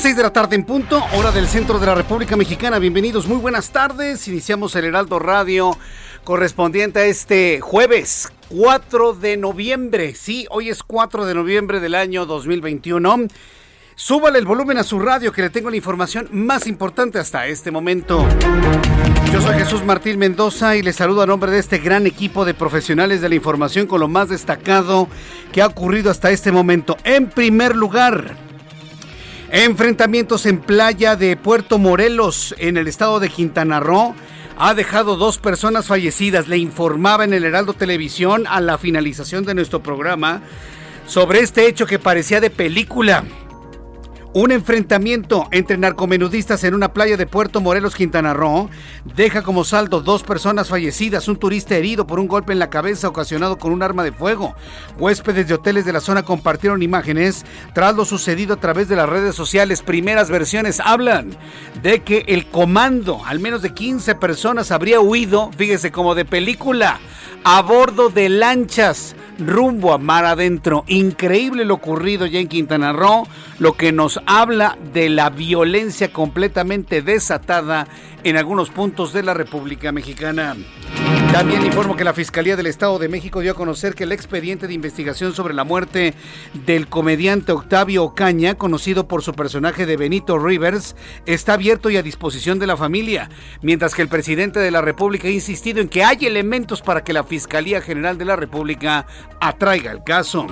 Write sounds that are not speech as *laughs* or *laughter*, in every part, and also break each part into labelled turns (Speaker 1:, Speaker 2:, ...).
Speaker 1: Las 6 de la tarde en punto, hora del centro de la República Mexicana. Bienvenidos, muy buenas tardes. Iniciamos el Heraldo Radio correspondiente a este jueves 4 de noviembre. Sí, hoy es 4 de noviembre del año 2021. Súbale el volumen a su radio que le tengo la información más importante hasta este momento. Yo soy Jesús Martín Mendoza y les saludo a nombre de este gran equipo de profesionales de la información con lo más destacado que ha ocurrido hasta este momento. En primer lugar, Enfrentamientos en playa de Puerto Morelos, en el estado de Quintana Roo, ha dejado dos personas fallecidas. Le informaba en el Heraldo Televisión a la finalización de nuestro programa sobre este hecho que parecía de película. Un enfrentamiento entre narcomenudistas en una playa de Puerto Morelos, Quintana Roo, deja como saldo dos personas fallecidas, un turista herido por un golpe en la cabeza ocasionado con un arma de fuego. Huéspedes de hoteles de la zona compartieron imágenes tras lo sucedido a través de las redes sociales. Primeras versiones hablan de que el comando, al menos de 15 personas, habría huido, fíjese, como de película, a bordo de lanchas rumbo a mar adentro. Increíble lo ocurrido ya en Quintana Roo, lo que nos habla de la violencia completamente desatada en algunos puntos de la República Mexicana. También informo que la Fiscalía del Estado de México dio a conocer que el expediente de investigación sobre la muerte del comediante Octavio Ocaña, conocido por su personaje de Benito Rivers, está abierto y a disposición de la familia, mientras que el presidente de la República ha insistido en que hay elementos para que la Fiscalía General de la República atraiga el caso.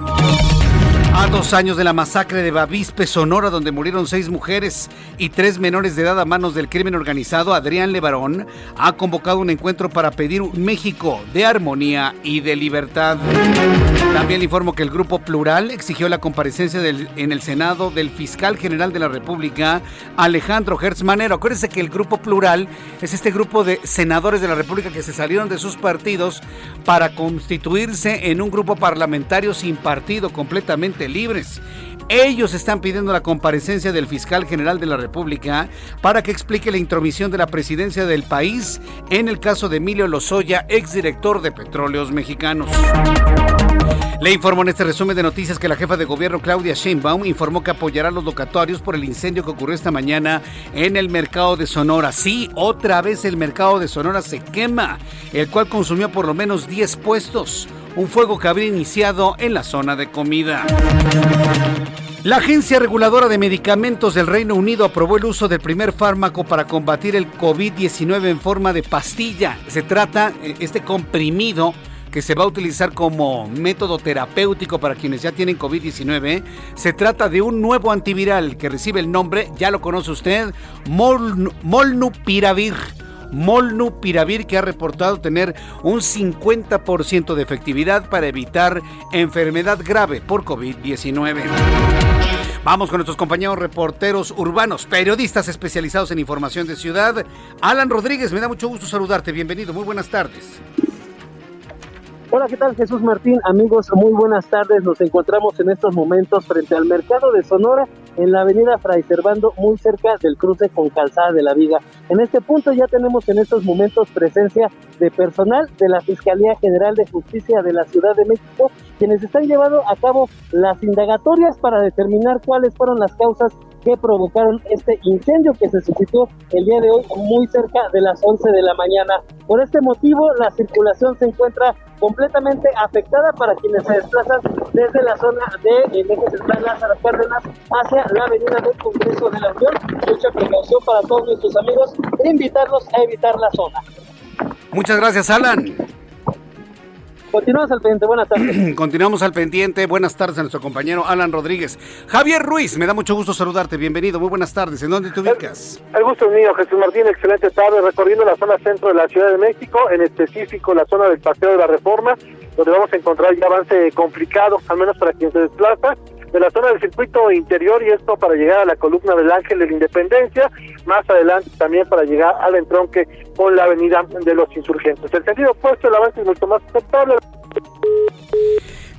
Speaker 1: A dos años de la masacre de Bavispe, Sonora, donde murieron seis mujeres y tres menores de edad a manos del crimen organizado, Adrián Levarón ha convocado un encuentro para pedir un México de armonía y de libertad. También le informo que el Grupo Plural exigió la comparecencia en el Senado del fiscal general de la República, Alejandro Hertz Manero. Acuérdense que el Grupo Plural es este grupo de senadores de la República que se salieron de sus partidos para constituirse en un grupo parlamentario sin partido completamente libres. Ellos están pidiendo la comparecencia del fiscal general de la República para que explique la intromisión de la presidencia del país en el caso de Emilio Lozoya, exdirector de Petróleos Mexicanos. Le informó en este resumen de noticias que la jefa de gobierno Claudia Sheinbaum informó que apoyará los locatorios por el incendio que ocurrió esta mañana en el mercado de Sonora. Sí, otra vez el mercado de Sonora se quema, el cual consumió por lo menos 10 puestos un fuego que habría iniciado en la zona de comida. La Agencia Reguladora de Medicamentos del Reino Unido aprobó el uso del primer fármaco para combatir el COVID-19 en forma de pastilla. Se trata, eh, este comprimido, que se va a utilizar como método terapéutico para quienes ya tienen COVID-19. Se trata de un nuevo antiviral que recibe el nombre, ya lo conoce usted, Molnupiravir Molnupiravir que ha reportado tener un 50% de efectividad para evitar enfermedad grave por COVID-19. Vamos con nuestros compañeros reporteros urbanos, periodistas especializados en información de ciudad. Alan Rodríguez, me da mucho gusto saludarte. Bienvenido, muy buenas tardes.
Speaker 2: Hola, ¿qué tal Jesús Martín? Amigos, muy buenas tardes. Nos encontramos en estos momentos frente al mercado de Sonora en la avenida Fray Servando, muy cerca del cruce con Calzada de la Viga. En este punto ya tenemos en estos momentos presencia de personal de la Fiscalía General de Justicia de la Ciudad de México, quienes están llevando a cabo las indagatorias para determinar cuáles fueron las causas que provocaron este incendio que se suscitó el día de hoy muy cerca de las 11 de la mañana. Por este motivo, la circulación se encuentra completamente afectada para quienes se desplazan desde la zona de el eje central Lázaro Cárdenas hacia la avenida del Congreso de la Unión. Mucha precaución para todos nuestros amigos e invitarlos a evitar la zona.
Speaker 1: Muchas gracias, Alan.
Speaker 2: Continuamos al pendiente, buenas tardes. *clears throat*
Speaker 1: Continuamos al pendiente, buenas tardes a nuestro compañero Alan Rodríguez. Javier Ruiz, me da mucho gusto saludarte, bienvenido, muy buenas tardes. ¿En dónde te ubicas?
Speaker 3: El, gusto es mío, Jesús Martín, excelente tarde, recorriendo la zona centro de la Ciudad de México, en específico la zona del Paseo de la Reforma, donde vamos a encontrar ya avance complicado, al menos para quien se desplaza de la zona del circuito interior y esto para llegar a la columna del Ángel de la Independencia, más adelante también para llegar al entronque con la avenida de los insurgentes. El sentido opuesto, el avance es mucho más aceptable.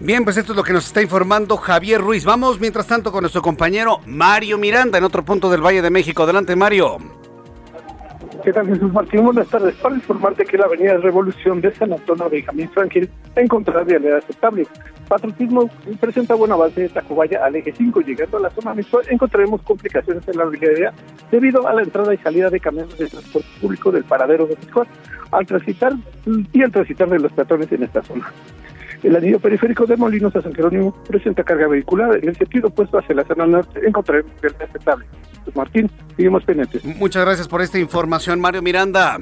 Speaker 1: Bien, pues esto es lo que nos está informando Javier Ruiz. Vamos mientras tanto con nuestro compañero Mario Miranda en otro punto del Valle de México. Adelante, Mario.
Speaker 4: ¿Qué tal, Jesús Martín? Buenas tardes. Para informarte que la avenida Revolución de San Antonio Benjamín Franklin encontrará vialidad aceptable. Patriotismo presenta buen avance de Tacubaya al eje 5. Llegando a la zona mensual encontraremos complicaciones en la vialidad debido a la entrada y salida de camiones de transporte público del paradero de Piscuar al transitar y al transitar de los peatones en esta zona. El anillo periférico de Molinos a San Jerónimo presenta carga vehicular. En el sentido opuesto hacia la zona norte encontraremos vialidad aceptable. Pues Martín, seguimos pendientes.
Speaker 1: Muchas gracias por esta información, Mario Miranda.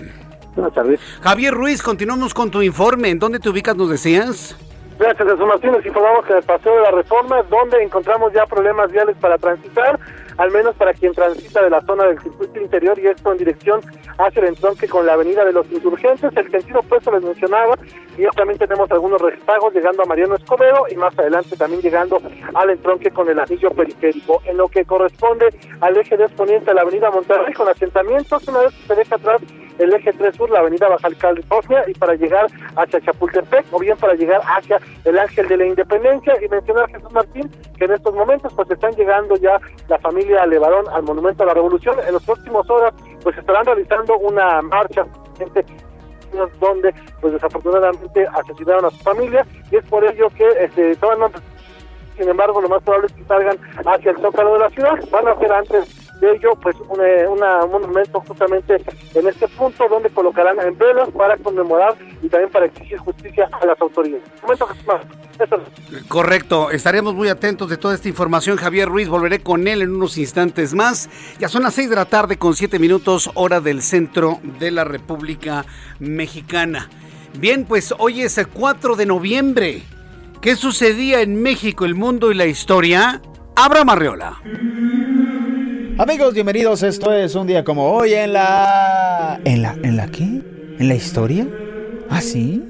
Speaker 4: Buenas tardes.
Speaker 1: Javier Ruiz, continuamos con tu informe. ¿En dónde te ubicas, nos decías?
Speaker 3: Gracias, Jesús Martín. Les informamos que en el Paseo de la Reforma, donde encontramos ya problemas viales para transitar, al menos para quien transita de la zona del circuito interior y esto en dirección hacia el entronque con la avenida de los insurgentes. El sentido opuesto les mencionaba y también tenemos algunos rezagos llegando a Mariano Escobedo y más adelante también llegando al entronque con el anillo periférico. En lo que corresponde al eje de exponente de la avenida Monterrey con asentamientos, una vez que se deja atrás el eje 3 sur, la avenida Baja California y para llegar hacia Chapultepec o bien para llegar hacia el Ángel de la Independencia y mencionar Jesús Martín que en estos momentos pues están llegando ya la familia Levarón al Monumento a la Revolución. En las próximas horas pues estarán realizando una marcha donde pues desafortunadamente asesinaron a su familia y es por ello que este, sin embargo lo más probable es que salgan hacia el zócalo de la ciudad van a hacer antes de ello pues un, eh, una, un monumento justamente en este punto donde colocarán en velas para conmemorar y también para exigir justicia a las autoridades. Momento.
Speaker 1: Correcto, estaremos muy atentos de toda esta información. Javier Ruiz, volveré con él en unos instantes más. Ya son las 6 de la tarde con 7 minutos, hora del centro de la República Mexicana. Bien, pues hoy es el 4 de noviembre. ¿Qué sucedía en México, el mundo y la historia? Abra Marreola.
Speaker 5: Amigos, bienvenidos. Esto es un día como hoy en la. ¿En la. ¿En la qué? ¿En la historia? ¿Ah, sí?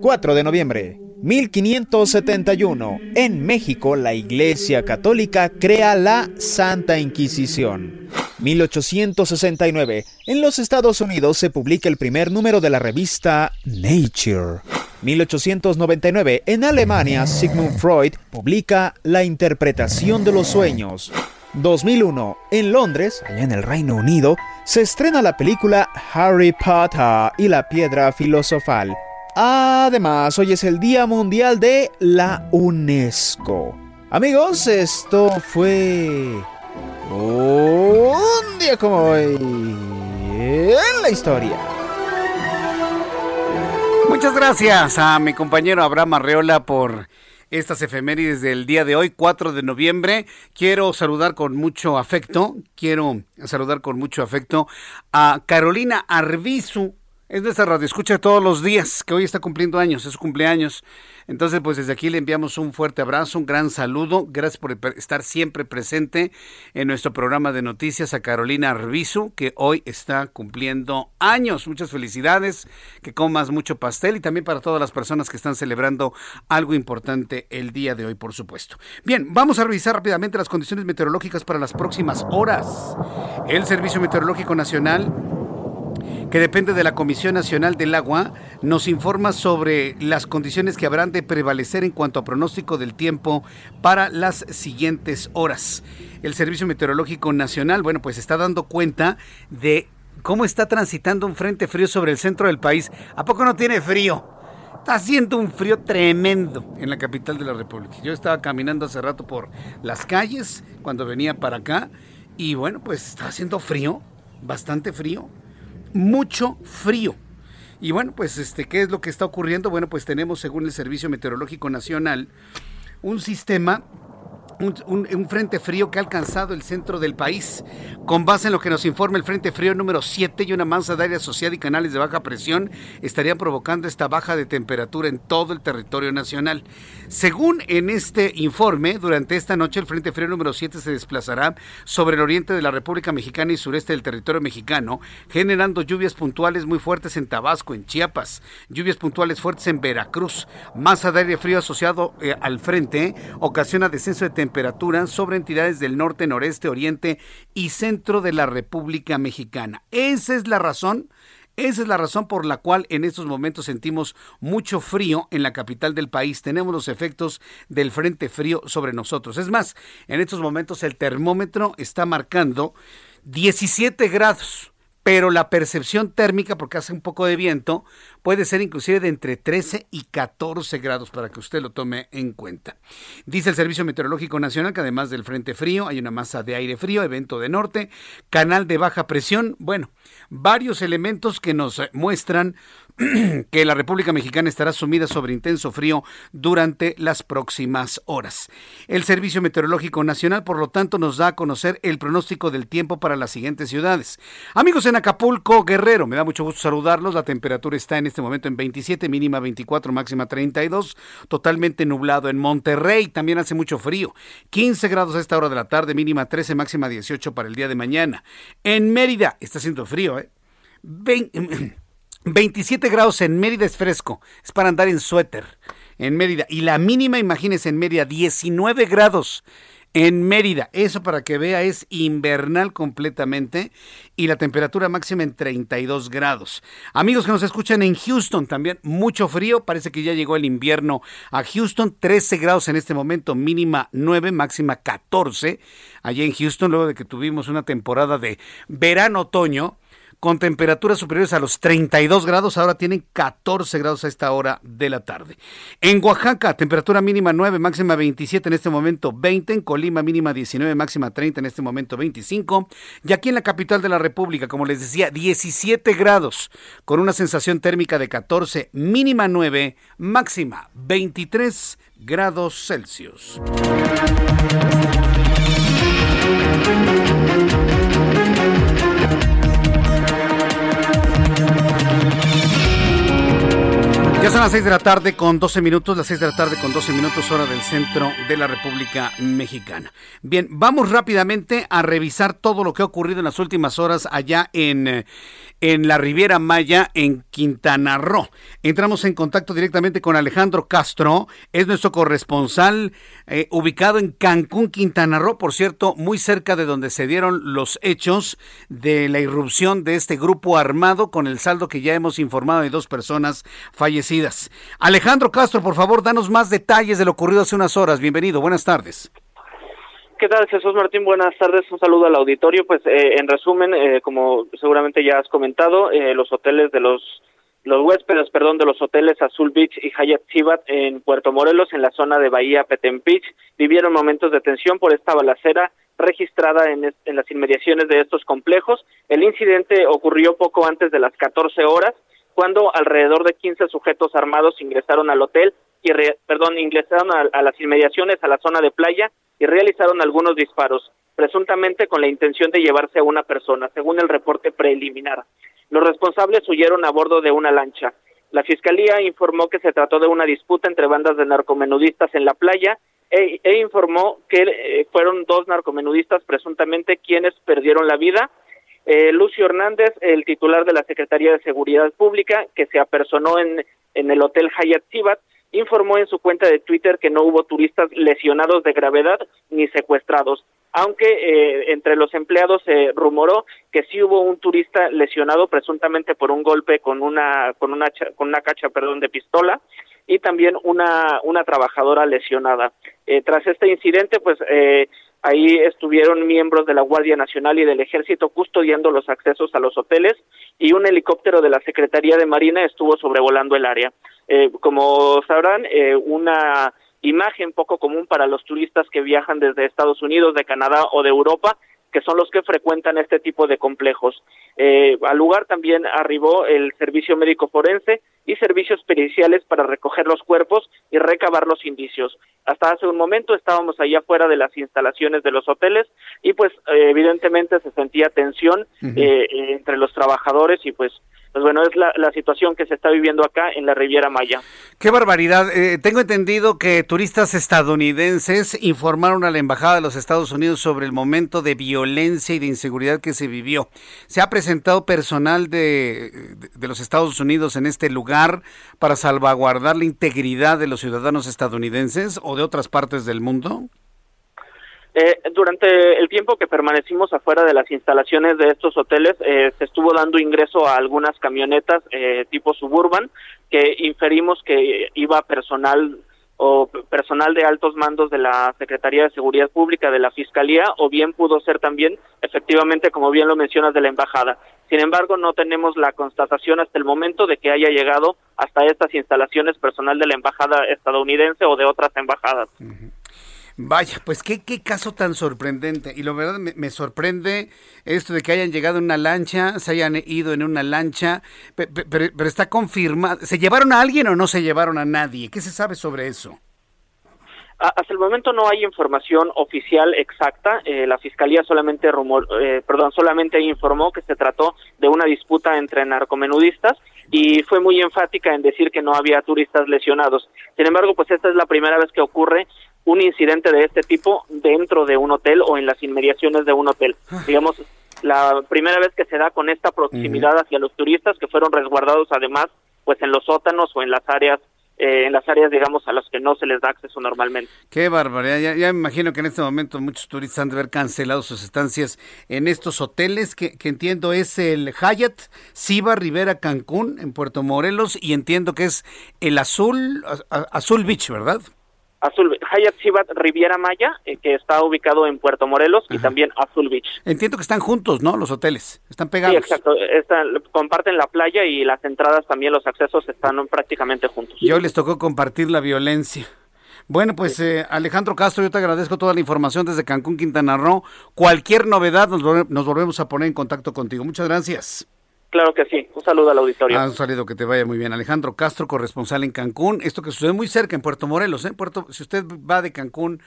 Speaker 5: 4 de noviembre. 1571. En México, la Iglesia Católica crea la Santa Inquisición. 1869. En los Estados Unidos se publica el primer número de la revista Nature. 1899. En Alemania, Sigmund Freud publica La interpretación de los sueños. 2001. En Londres, allá en el Reino Unido, se estrena la película Harry Potter y la piedra filosofal. Además, hoy es el Día Mundial de la UNESCO. Amigos, esto fue un día como hoy en la historia.
Speaker 1: Muchas gracias a mi compañero Abraham Arreola por estas efemérides del día de hoy, 4 de noviembre. Quiero saludar con mucho afecto, quiero saludar con mucho afecto a Carolina Arbizu, es nuestra radio escucha todos los días, que hoy está cumpliendo años, es su cumpleaños. Entonces, pues desde aquí le enviamos un fuerte abrazo, un gran saludo. Gracias por estar siempre presente en nuestro programa de noticias a Carolina Arbizu, que hoy está cumpliendo años. Muchas felicidades, que comas mucho pastel y también para todas las personas que están celebrando algo importante el día de hoy, por supuesto. Bien, vamos a revisar rápidamente las condiciones meteorológicas para las próximas horas. El Servicio Meteorológico Nacional que depende de la Comisión Nacional del Agua, nos informa sobre las condiciones que habrán de prevalecer en cuanto a pronóstico del tiempo para las siguientes horas. El Servicio Meteorológico Nacional, bueno, pues está dando cuenta de cómo está transitando un frente frío sobre el centro del país. ¿A poco no tiene frío? Está haciendo un frío tremendo en la capital de la República. Yo estaba caminando hace rato por las calles cuando venía para acá y bueno, pues está haciendo frío, bastante frío mucho frío. Y bueno, pues este, ¿qué es lo que está ocurriendo? Bueno, pues tenemos, según el Servicio Meteorológico Nacional, un sistema un, frente frío que ha alcanzado el centro del país. Con base en lo que nos informa el frente frío número 7 y una masa de aire asociada y canales de baja presión estarían provocando esta baja de temperatura en todo el territorio nacional. Según en este informe, durante esta noche el frente frío número 7 se desplazará sobre el oriente de la República Mexicana y sureste del territorio mexicano, generando lluvias puntuales muy fuertes en Tabasco, en Chiapas, lluvias puntuales fuertes en Veracruz. Masa de aire frío asociado eh, al frente ocasiona descenso de temperatura sobre entidades del norte, noreste, oriente y centro de la República Mexicana. Esa es la razón. Esa es la razón por la cual en estos momentos sentimos mucho frío en la capital del país. Tenemos los efectos del frente frío sobre nosotros. Es más, en estos momentos el termómetro está marcando 17 grados pero la percepción térmica, porque hace un poco de viento, puede ser inclusive de entre 13 y 14 grados para que usted lo tome en cuenta. Dice el Servicio Meteorológico Nacional que además del frente frío hay una masa de aire frío, evento de norte, canal de baja presión, bueno, varios elementos que nos muestran *clears throat* que la República Mexicana estará sumida sobre intenso frío durante las próximas horas. El Servicio Meteorológico Nacional, por lo tanto, nos da a conocer el pronóstico del tiempo para las siguientes ciudades. Amigos en Acapulco, Guerrero, me da mucho gusto saludarlos. La temperatura está en este momento en 27, mínima 24, máxima 32, totalmente nublado. En Monterrey también hace mucho frío, 15 grados a esta hora de la tarde, mínima 13, máxima 18 para el día de mañana. En Mérida está haciendo frío, ¿eh? *clears throat* 27 grados en Mérida es fresco, es para andar en suéter en Mérida. Y la mínima, imagínense, en Mérida, 19 grados en Mérida. Eso para que vea es invernal completamente y la temperatura máxima en 32 grados. Amigos que nos escuchan en Houston también, mucho frío, parece que ya llegó el invierno a Houston, 13 grados en este momento, mínima 9, máxima 14. Allí en Houston, luego de que tuvimos una temporada de verano-otoño, con temperaturas superiores a los 32 grados, ahora tienen 14 grados a esta hora de la tarde. En Oaxaca, temperatura mínima 9, máxima 27, en este momento 20, en Colima mínima 19, máxima 30, en este momento 25, y aquí en la capital de la República, como les decía, 17 grados, con una sensación térmica de 14, mínima 9, máxima 23 grados Celsius. Son las 6 de la tarde con 12 minutos, las 6 de la tarde con 12 minutos hora del centro de la República Mexicana. Bien, vamos rápidamente a revisar todo lo que ha ocurrido en las últimas horas allá en, en la Riviera Maya, en Quintana Roo. Entramos en contacto directamente con Alejandro Castro, es nuestro corresponsal eh, ubicado en Cancún, Quintana Roo, por cierto, muy cerca de donde se dieron los hechos de la irrupción de este grupo armado, con el saldo que ya hemos informado de dos personas fallecidas. Alejandro Castro, por favor, danos más detalles de lo ocurrido hace unas horas. Bienvenido, buenas tardes.
Speaker 6: ¿Qué tal, Jesús Martín? Buenas tardes, un saludo al auditorio. Pues eh, en resumen, eh, como seguramente ya has comentado, eh, los hoteles de los los huéspedes, perdón, de los hoteles Azul Beach y Hyatt Zibat en Puerto Morelos, en la zona de Bahía Petempich, vivieron momentos de tensión por esta balacera registrada en, en las inmediaciones de estos complejos. El incidente ocurrió poco antes de las 14 horas, cuando alrededor de 15 sujetos armados ingresaron al hotel y, perdón, ingresaron a las inmediaciones a la zona de playa y realizaron algunos disparos, presuntamente con la intención de llevarse a una persona, según el reporte preliminar. Los responsables huyeron a bordo de una lancha. La fiscalía informó que se trató de una disputa entre bandas de narcomenudistas en la playa e, e informó que eh, fueron dos narcomenudistas presuntamente quienes perdieron la vida. Eh, Lucio Hernández, el titular de la Secretaría de Seguridad Pública, que se apersonó en, en el Hotel Hyatt Zibat, informó en su cuenta de Twitter que no hubo turistas lesionados de gravedad ni secuestrados. aunque eh, entre los empleados se rumoró que sí hubo un turista lesionado presuntamente por un golpe con una con una con una cacha perdón de pistola y también una una trabajadora lesionada. Eh, tras este incidente, pues eh, Ahí estuvieron miembros de la Guardia Nacional y del Ejército custodiando los accesos a los hoteles y un helicóptero de la Secretaría de Marina estuvo sobrevolando el área. Eh, como sabrán, eh, una imagen poco común para los turistas que viajan desde Estados Unidos, de Canadá o de Europa que son los que frecuentan este tipo de complejos. Eh, al lugar también arribó el servicio médico forense y servicios periciales para recoger los cuerpos y recabar los indicios. Hasta hace un momento estábamos allá afuera de las instalaciones de los hoteles y pues eh, evidentemente se sentía tensión eh, entre los trabajadores y pues pues bueno, es la, la, situación que se está viviendo acá en la Riviera Maya.
Speaker 1: Qué barbaridad. Eh, tengo entendido que turistas estadounidenses informaron a la Embajada de los Estados Unidos sobre el momento de violencia y de inseguridad que se vivió. ¿Se ha presentado personal de, de los Estados Unidos en este lugar para salvaguardar la integridad de los ciudadanos estadounidenses o de otras partes del mundo?
Speaker 6: Eh, durante el tiempo que permanecimos afuera de las instalaciones de estos hoteles, eh, se estuvo dando ingreso a algunas camionetas eh, tipo suburban que inferimos que iba personal o personal de altos mandos de la Secretaría de Seguridad Pública, de la Fiscalía, o bien pudo ser también, efectivamente, como bien lo mencionas, de la Embajada. Sin embargo, no tenemos la constatación hasta el momento de que haya llegado hasta estas instalaciones personal de la Embajada estadounidense o de otras embajadas.
Speaker 1: Vaya, pues qué, qué caso tan sorprendente. Y lo verdad me, sorprende esto de que hayan llegado en una lancha, se hayan ido en una lancha, pero, está confirmado. ¿Se llevaron a alguien o no se llevaron a nadie? ¿Qué se sabe sobre eso?
Speaker 6: Hasta el momento no hay información oficial exacta. Eh, la fiscalía solamente rumor, eh, perdón, solamente informó que se trató de una disputa entre narcomenudistas y fue muy enfática en decir que no había turistas lesionados. Sin embargo, pues esta es la primera vez que ocurre un incidente de este tipo dentro de un hotel o en las inmediaciones de un hotel. Ah. Digamos, la primera vez que se da con esta proximidad hacia los turistas que fueron resguardados además pues en los sótanos o en las áreas eh, en las áreas, digamos, a las que no se les da acceso normalmente.
Speaker 1: Qué barbaridad. Ya, ya, me imagino que en este momento muchos turistas han de haber cancelado sus estancias en estos hoteles, que, que entiendo es el Hyatt Siva Rivera Cancún en Puerto Morelos y entiendo que es el Azul, Azul Beach, ¿verdad?
Speaker 6: Azul, Hyatt Cibat Riviera Maya, eh, que está ubicado en Puerto Morelos, y también Azul Beach.
Speaker 1: Entiendo que están juntos, ¿no? Los hoteles, están pegados.
Speaker 6: Sí, exacto, están, comparten la playa y las entradas también, los accesos están prácticamente juntos.
Speaker 1: Y hoy les tocó compartir la violencia. Bueno, pues eh, Alejandro Castro, yo te agradezco toda la información desde Cancún, Quintana Roo. Cualquier novedad nos volvemos a poner en contacto contigo. Muchas gracias.
Speaker 6: Claro que sí. Un saludo al auditorio.
Speaker 1: Ah, un saludo, que te vaya muy bien. Alejandro Castro, corresponsal en Cancún. Esto que sucede muy cerca, en Puerto Morelos. ¿eh? Puerto, si usted va de Cancún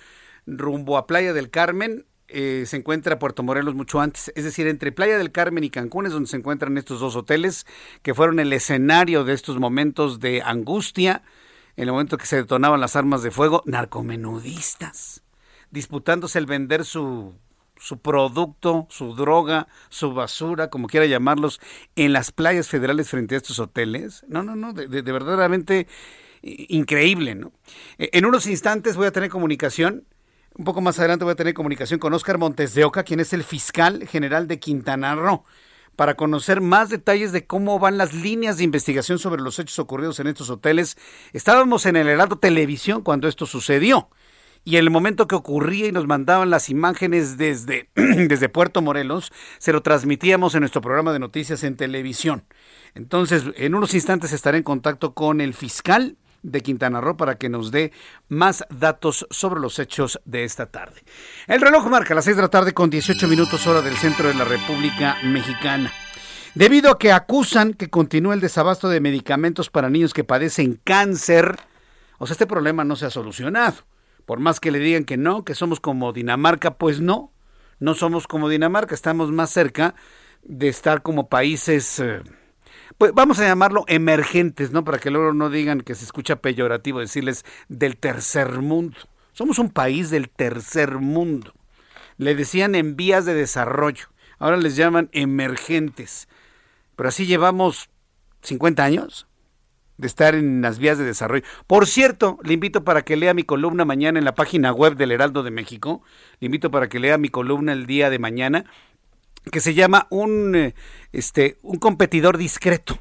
Speaker 1: rumbo a Playa del Carmen, eh, se encuentra Puerto Morelos mucho antes. Es decir, entre Playa del Carmen y Cancún es donde se encuentran estos dos hoteles que fueron el escenario de estos momentos de angustia, en el momento que se detonaban las armas de fuego, narcomenudistas, disputándose el vender su su producto, su droga, su basura, como quiera llamarlos, en las playas federales frente a estos hoteles. No, no, no, de, de, verdaderamente increíble, ¿no? E, en unos instantes voy a tener comunicación, un poco más adelante voy a tener comunicación con Oscar Montes de Oca, quien es el fiscal general de Quintana Roo, para conocer más detalles de cómo van las líneas de investigación sobre los hechos ocurridos en estos hoteles. Estábamos en el Heraldo Televisión cuando esto sucedió y en el momento que ocurría y nos mandaban las imágenes desde, *clears throat* desde Puerto Morelos, se lo transmitíamos en nuestro programa de noticias en televisión. Entonces, en unos instantes estaré en contacto con el fiscal de Quintana Roo para que nos dé más datos sobre los hechos de esta tarde. El reloj marca las 6 de la tarde con 18 minutos hora del centro de la República Mexicana. Debido a que acusan que continúa el desabasto de medicamentos para niños que padecen cáncer, o sea, este problema no se ha solucionado. Por más que le digan que no, que somos como Dinamarca, pues no, no somos como Dinamarca, estamos más cerca de estar como países, eh, pues vamos a llamarlo emergentes, ¿no? Para que luego no digan que se escucha peyorativo decirles del tercer mundo. Somos un país del tercer mundo. Le decían en vías de desarrollo, ahora les llaman emergentes. Pero así llevamos 50 años. De estar en las vías de desarrollo. Por cierto, le invito para que lea mi columna mañana en la página web del Heraldo de México. Le invito para que lea mi columna el día de mañana, que se llama un, eh, este, un competidor discreto.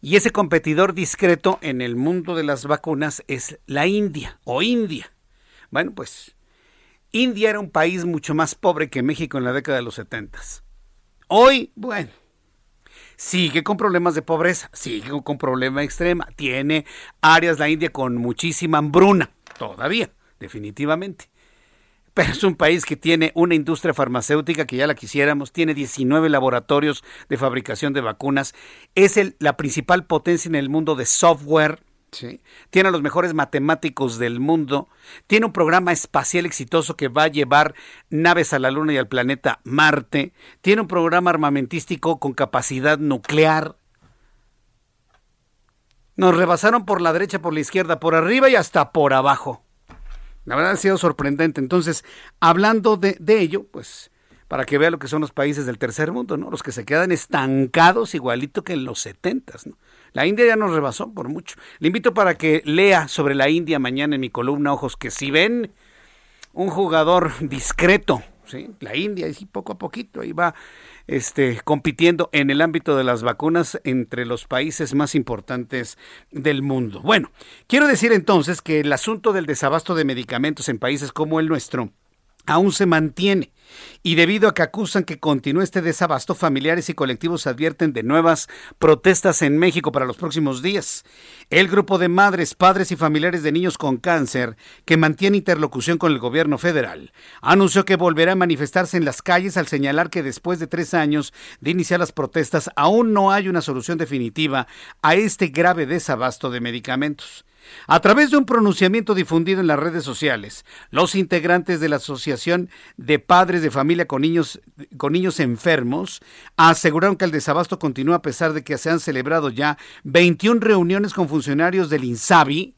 Speaker 1: Y ese competidor discreto en el mundo de las vacunas es la India o India. Bueno, pues India era un país mucho más pobre que México en la década de los 70. Hoy, bueno, sigue con problemas de pobreza, sigue con problema extrema, tiene áreas la India con muchísima hambruna, todavía, definitivamente. Pero es un país que tiene una industria farmacéutica que ya la quisiéramos, tiene 19 laboratorios de fabricación de vacunas, es la principal potencia en el mundo de software, tiene a los mejores matemáticos del mundo, tiene un programa espacial exitoso que va a llevar naves a la Luna y al planeta Marte, tiene un programa armamentístico con capacidad nuclear. Nos rebasaron por la derecha, por la izquierda, por arriba y hasta por abajo. La verdad ha sido sorprendente. Entonces, hablando de, de ello, pues para que vea lo que son los países del tercer mundo, ¿no? Los que se quedan estancados igualito que en los setentas, ¿no? La India ya nos rebasó por mucho. Le invito para que lea sobre la India mañana en mi columna Ojos, que si ven un jugador discreto, ¿sí? La India, y poco a poquito, ahí va este, compitiendo en el ámbito de las vacunas entre los países más importantes del mundo. Bueno, quiero decir entonces que el asunto del desabasto de medicamentos en países como el nuestro aún se mantiene. Y debido a que acusan que continúe este desabasto, familiares y colectivos advierten de nuevas protestas en México para los próximos días. El grupo de madres, padres y familiares de niños con cáncer, que mantiene interlocución con el gobierno federal, anunció que volverá a manifestarse en las calles al señalar que después de tres años de iniciar las protestas aún no hay una solución definitiva a este grave desabasto de medicamentos. A través de un pronunciamiento difundido en las redes sociales, los integrantes de la Asociación de Padres de Familia con Niños, con niños Enfermos aseguraron que el desabasto continúa a pesar de que se han celebrado ya 21 reuniones con funcionarios del INSABI.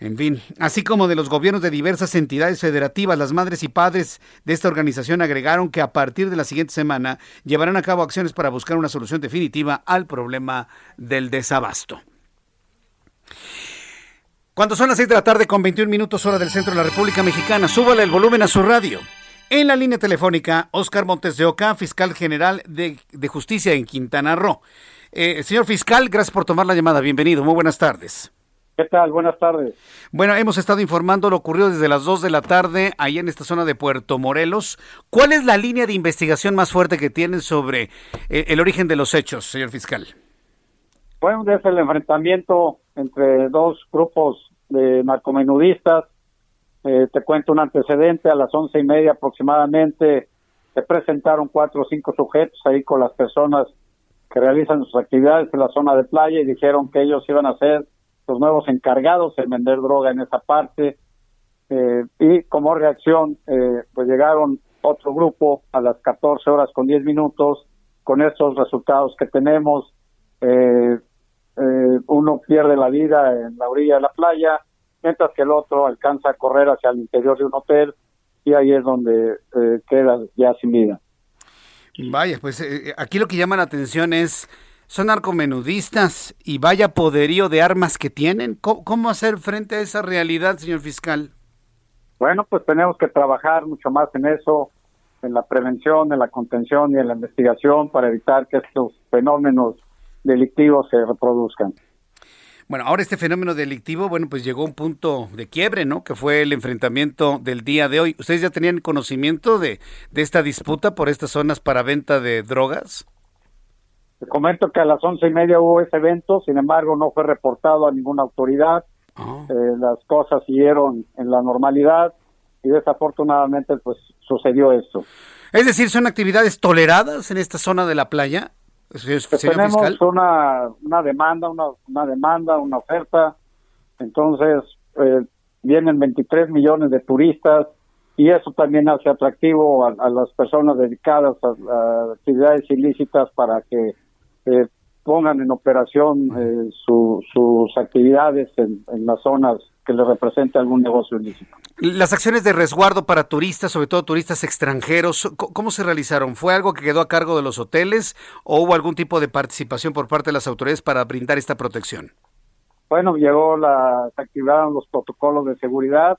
Speaker 1: En fin, así como de los gobiernos de diversas entidades federativas, las madres y padres de esta organización agregaron que a partir de la siguiente semana llevarán a cabo acciones para buscar una solución definitiva al problema del desabasto. Cuando son las 6 de la tarde con 21 minutos hora del centro de la República Mexicana, súbale el volumen a su radio. En la línea telefónica, Oscar Montes de Oca, fiscal general de, justicia en Quintana Roo. Eh, señor fiscal, gracias por tomar la llamada. Bienvenido. Muy buenas tardes.
Speaker 7: ¿Qué tal? Buenas tardes.
Speaker 1: Bueno, hemos estado informando lo ocurrido desde las 2 de la tarde ahí en esta zona de Puerto Morelos. ¿Cuál es la línea de investigación más fuerte que tienen sobre eh, el origen de los hechos, señor fiscal?
Speaker 7: Bueno, desde el enfrentamiento entre dos grupos de narcomenudistas. Eh, te cuento un antecedente, a las once y media aproximadamente se presentaron cuatro o cinco sujetos ahí con las personas que realizan sus actividades en la zona de playa y dijeron que ellos iban a ser los nuevos encargados de vender droga en esa parte. Eh, y como reacción, eh, pues llegaron otro grupo a las 14 horas con 10 minutos con estos resultados que tenemos. Eh, eh, uno pierde la vida en la orilla de la playa, mientras que el otro alcanza a correr hacia el interior de un hotel y ahí es donde eh, queda ya sin vida.
Speaker 1: Vaya, pues eh, aquí lo que llama la atención es, son narcomenudistas y vaya poderío de armas que tienen. ¿Cómo, hacer frente a esa realidad, señor fiscal?
Speaker 7: Bueno, pues tenemos que trabajar mucho más en eso, en la prevención, en la contención y en la investigación para evitar que estos fenómenos delictivos se reproduzcan.
Speaker 1: Bueno, ahora este fenómeno delictivo, bueno, pues llegó a un punto de quiebre, ¿no? Que fue el enfrentamiento del día de hoy. ¿Ustedes ya tenían conocimiento de, de esta disputa por estas zonas para venta de drogas?
Speaker 7: Te comento que a las once y media hubo ese evento, sin embargo no fue reportado a ninguna autoridad. Ah. Eh, las cosas siguieron en la normalidad y desafortunadamente pues sucedió esto.
Speaker 1: Es decir, ¿son actividades toleradas en esta zona de la playa?
Speaker 7: Tenemos una, una demanda, una, una demanda, una oferta, entonces eh, vienen 23 millones de turistas y eso también hace atractivo a, las personas dedicadas a, actividades ilícitas para que eh, pongan en operación eh, sus actividades en, las zonas que le represente algún negocio ilícito.
Speaker 1: Las acciones de resguardo para turistas, sobre todo turistas extranjeros, ¿cómo se realizaron? ¿Fue algo que quedó a cargo de los hoteles o hubo algún tipo de participación por parte de las autoridades para brindar esta protección?
Speaker 7: Bueno, llegó la, se activaron los protocolos de seguridad,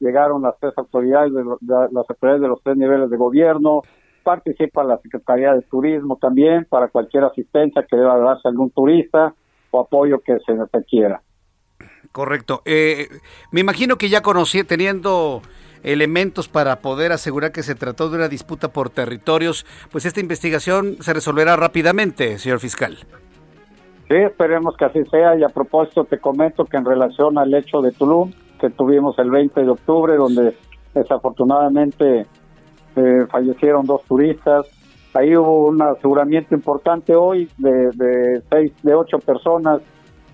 Speaker 7: llegaron las tres autoridades, de, las autoridades de los tres niveles de gobierno, participa la Secretaría de Turismo también para cualquier asistencia que deba darse a algún turista o apoyo que se requiera.
Speaker 1: Correcto. Eh, me imagino que ya conocí, teniendo elementos para poder asegurar que se trató de una disputa por territorios, pues esta investigación se resolverá rápidamente, señor fiscal.
Speaker 7: Sí, esperemos que así sea. Y a propósito, te comento que en relación al hecho de Tulum, que tuvimos el 20 de octubre, donde desafortunadamente eh, fallecieron dos turistas, ahí hubo un aseguramiento importante hoy de, de seis, de ocho personas,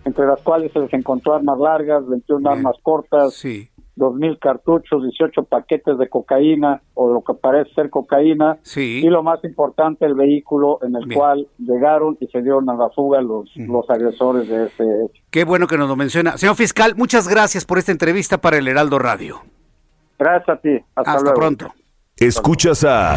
Speaker 7: entre las cuales se les encontró armas largas, 21 armas cortas,
Speaker 1: sí.
Speaker 7: 2.000 cartuchos, 18 paquetes de cocaína o lo que parece ser cocaína.
Speaker 1: Sí.
Speaker 7: Y lo más importante, el vehículo en el cual llegaron y se dieron a la fuga los, los agresores de ese hecho.
Speaker 1: Qué bueno que nos lo menciona. Señor fiscal, muchas gracias por esta entrevista para el Heraldo Radio.
Speaker 7: Gracias a ti. Hasta,
Speaker 1: Hasta
Speaker 7: luego.
Speaker 1: pronto.
Speaker 8: Escuchas a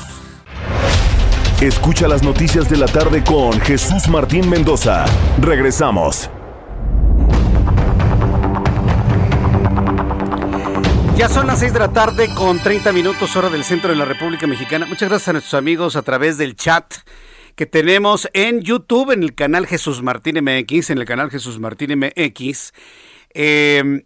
Speaker 8: Escucha las noticias de la tarde con Jesús Martín Mendoza. Regresamos.
Speaker 1: Ya son las 6 de la tarde con 30 minutos hora del centro de la República Mexicana. Muchas gracias a nuestros amigos a través del chat que tenemos en YouTube, en el canal Jesús Martín MX, en el canal Jesús Martín MX. Eh,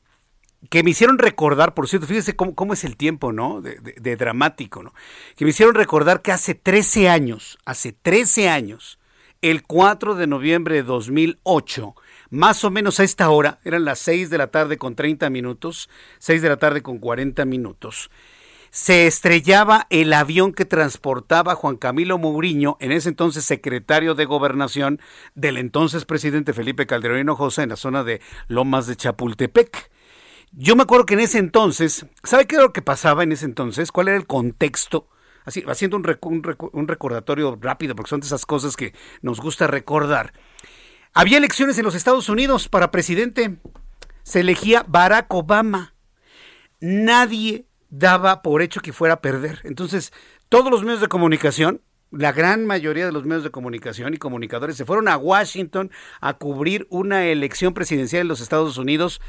Speaker 1: que me hicieron recordar, por cierto, fíjese cómo, cómo es el tiempo, ¿no? De, de, dramático, ¿no? Que me hicieron recordar que hace 13 años, hace 13 años, el 4 de noviembre de 2008, más o menos a esta hora, eran las 6 de la tarde con 30 minutos, 6 de la tarde con 40 minutos, se estrellaba el avión que transportaba a Juan Camilo Mourinho, en ese entonces secretario de gobernación del entonces presidente Felipe Calderón Hinojosa en la zona de Lomas de Chapultepec. Yo me acuerdo que en ese entonces, ¿sabe qué era lo que pasaba en ese entonces? ¿Cuál era el contexto? Así, haciendo un, un, un, recordatorio rápido, porque son de esas cosas que nos gusta recordar. Había elecciones en los Estados Unidos para presidente. Se elegía Barack Obama. Nadie daba por hecho que fuera a perder. Entonces, todos los medios de comunicación, la gran mayoría de los medios de comunicación y comunicadores se fueron a Washington a cubrir una elección presidencial en los Estados Unidos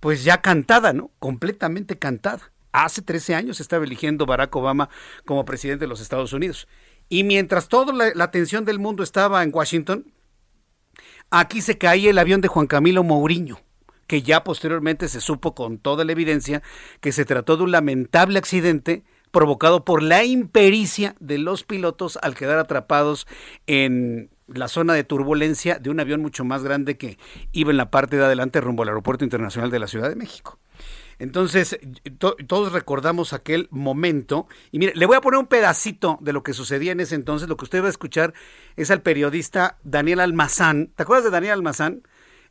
Speaker 1: pues ya cantada, ¿no? Completamente cantada. Hace 13 años estaba eligiendo Barack Obama como presidente de los Estados Unidos. Y mientras toda la, la, atención del mundo estaba en Washington, aquí se caía el avión de Juan Camilo Mourinho, que ya posteriormente se supo con toda la evidencia que se trató de un lamentable accidente provocado por la impericia de los pilotos al quedar atrapados en la zona de turbulencia de un avión mucho más grande que iba en la parte de adelante rumbo al Aeropuerto Internacional de la Ciudad de México. Entonces, to todos recordamos aquel momento. Y mire, le voy a poner un pedacito de lo que sucedía en ese entonces. Lo que usted va a escuchar es al periodista Daniel Almazán. ¿Te acuerdas de Daniel Almazán?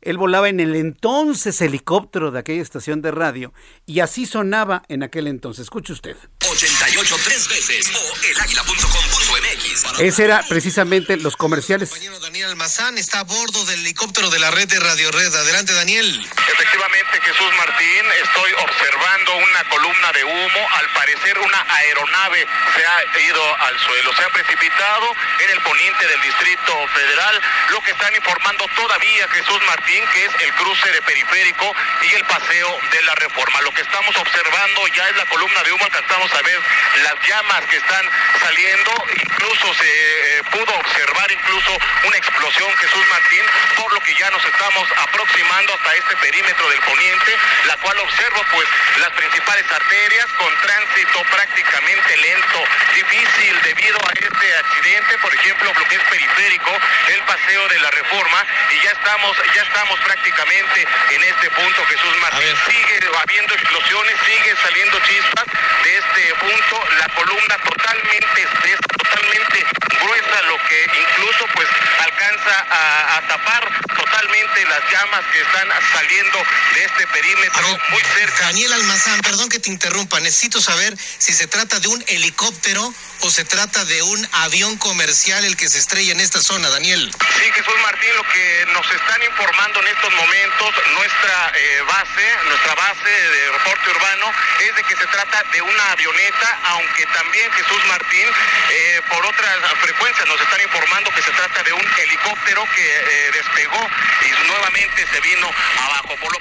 Speaker 1: Él volaba en el entonces helicóptero de aquella estación de radio y así sonaba en aquel entonces. Escuche usted.
Speaker 9: 88 tres veces o elaguila.com.mx.
Speaker 1: Ese era precisamente los comerciales.
Speaker 10: El compañero Daniel Almazán está a bordo del helicóptero de la red de Radio Red. Adelante, Daniel.
Speaker 11: Efectivamente, Jesús Martín, estoy observando una columna de humo. Al parecer, una aeronave se ha ido al suelo. Se ha precipitado en el poniente del Distrito Federal. Lo que están informando todavía Jesús Martín, que es el cruce de periférico y el paseo de la reforma. Lo que estamos observando ya es la columna de humo. Alcanzamos a ver las llamas que están saliendo. Incluso se eh, pudo observar incluso una explosión, Jesús Martín, por lo que ya nos estamos aproximando hasta este perímetro del poniente, la cual observo pues las principales arterias con tránsito prácticamente lento, difícil debido a este accidente, por ejemplo, lo que es periférico, el paseo de la reforma, y ya estamos, ya estamos prácticamente en este punto, Jesús Martín. Sigue habiendo explosiones, sigue saliendo chispas de este punto, la columna totalmente espesa, totalmente gruesa, lo que incluso pues alcanza a, a tapar totalmente las llamas que están saliendo de este perímetro muy cerca.
Speaker 10: Daniel Almazán, perdón que te interrumpa, necesito saber si se trata de un helicóptero o se trata de un avión comercial el que se estrella en esta zona, Daniel.
Speaker 11: Sí, Jesús Martín, lo que nos están informando en estos momentos, nuestra eh, base, nuestra base de reporte urbano, es de que se trata de una avioneta, aunque también Jesús Martín, eh, por otras frecuencias nos están informando que se trata de un helicóptero que eh, despegó y nuevamente se vino abajo. Por lo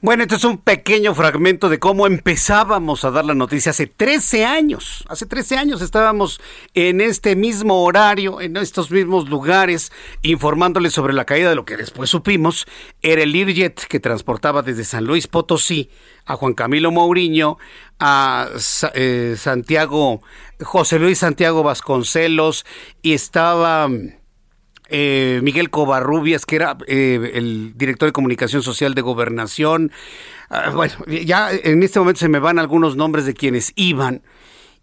Speaker 1: Bueno, este es un pequeño fragmento de cómo empezábamos a dar la noticia hace 13 años. Hace 13 años estábamos en este mismo horario, en estos mismos lugares, informándoles sobre la caída de lo que después supimos era el Learjet que transportaba desde San Luis Potosí a Juan Camilo Mourinho, a eh, Santiago, José Luis Santiago Vasconcelos, y estaba eh, Miguel Covarrubias, que era eh, el director de comunicación social de gobernación. Ah, bueno, ya en este momento se me van algunos nombres de quienes iban.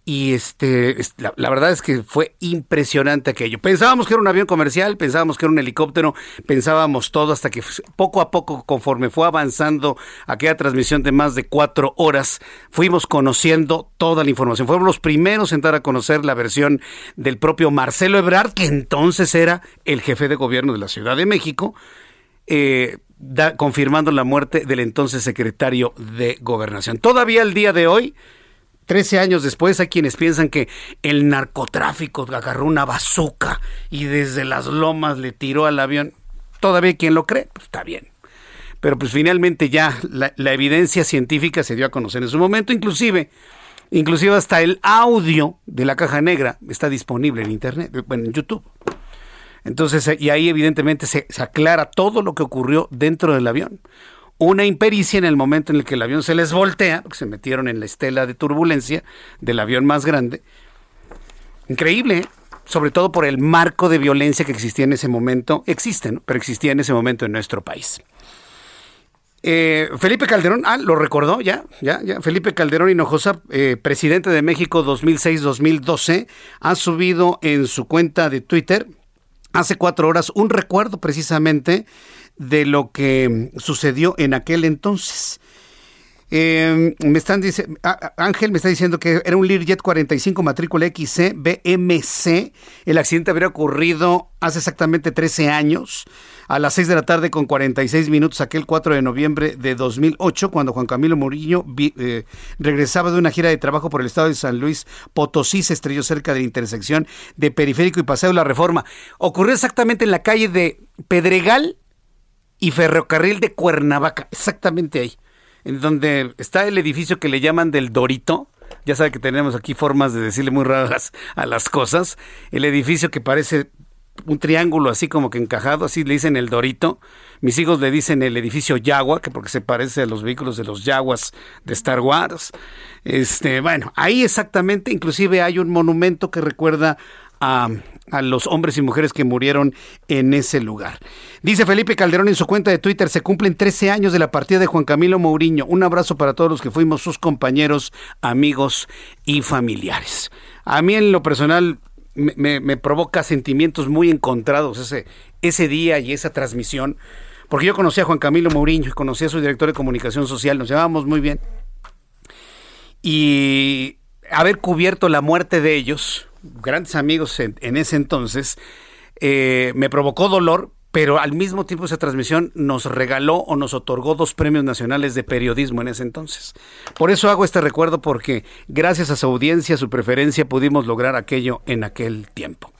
Speaker 1: Y este, es- la, verdad es que fue impresionante aquello. Pensábamos que era un avión comercial, pensábamos que era un helicóptero, pensábamos todo hasta que poco a poco, conforme fue avanzando aquella transmisión de más de cuatro horas, fuimos conociendo toda la información. Fuimos los primeros en dar a conocer la versión del propio Marcelo Ebrard, que entonces era el jefe de gobierno de la Ciudad de México, eh, confirmando la muerte del entonces secretario de Gobernación. Todavía el día de hoy, 13 años después, hay quienes piensan que el narcotráfico agarró una bazuca y desde las lomas le tiró al avión. Todavía quien lo cree, pues está bien. Pero pues finalmente ya la, evidencia científica se dio a conocer en su momento, inclusive, inclusive hasta el audio de la caja negra está disponible en internet, bueno, en YouTube. Entonces, y ahí evidentemente se aclara todo lo que ocurrió dentro del avión. Una impericia en el momento en el que el avión se les voltea, porque se metieron en la estela de turbulencia del avión más grande. Increíble, ¿eh? sobre todo por el marco de violencia que existía en ese momento, existe, ¿no? pero existía en ese momento en nuestro país. Eh, Felipe Calderón, ah, lo recordó ya, ya, ya. Felipe Calderón Hinojosa, eh, presidente de México 2006-2012, ha subido en su cuenta de Twitter hace cuatro horas un recuerdo precisamente de lo que mm, sucedió en aquel entonces. Eh, me están dice, Ángel me está diciendo que era un Learjet 45 matrícula XC BMC. El accidente habría ocurrido hace exactamente 13 años, a las 6 de la tarde con 46 minutos, aquel 4 de noviembre de 2008, cuando Juan Camilo Murillo eh, regresaba de una gira de trabajo por el estado de San Luis Potosí, se estrelló cerca de la intersección de Periférico y Paseo de la Reforma. Ocurrió exactamente en la calle de Pedregal y Ferrocarril de Cuernavaca, exactamente ahí, en donde está el edificio que le llaman del Dorito. Ya sabe que tenemos aquí formas de decirle muy raras a las cosas. El edificio que parece un triángulo así como que encajado, así le dicen el Dorito. Mis hijos le dicen el edificio Yagua, que porque se parece a los vehículos de los Yaguas de Star Wars. Este, bueno, ahí exactamente, inclusive hay un monumento que recuerda a, a los hombres y mujeres que murieron en ese lugar. Dice Felipe Calderón en su cuenta de Twitter, se cumplen 13 años de la partida de Juan Camilo Mourinho. Un abrazo para todos los que fuimos sus compañeros, amigos y familiares. A mí en lo personal me, provoca sentimientos muy encontrados ese, ese día y esa transmisión, porque yo conocí a Juan Camilo Mourinho y conocí a su director de comunicación social, nos llevábamos muy bien. Y haber cubierto la muerte de ellos, grandes amigos en, en ese entonces, eh, me provocó dolor, pero al mismo tiempo esa transmisión nos regaló o nos otorgó dos premios nacionales de periodismo en ese entonces. Por eso hago este recuerdo porque gracias a su audiencia, su preferencia, pudimos lograr aquello en aquel tiempo.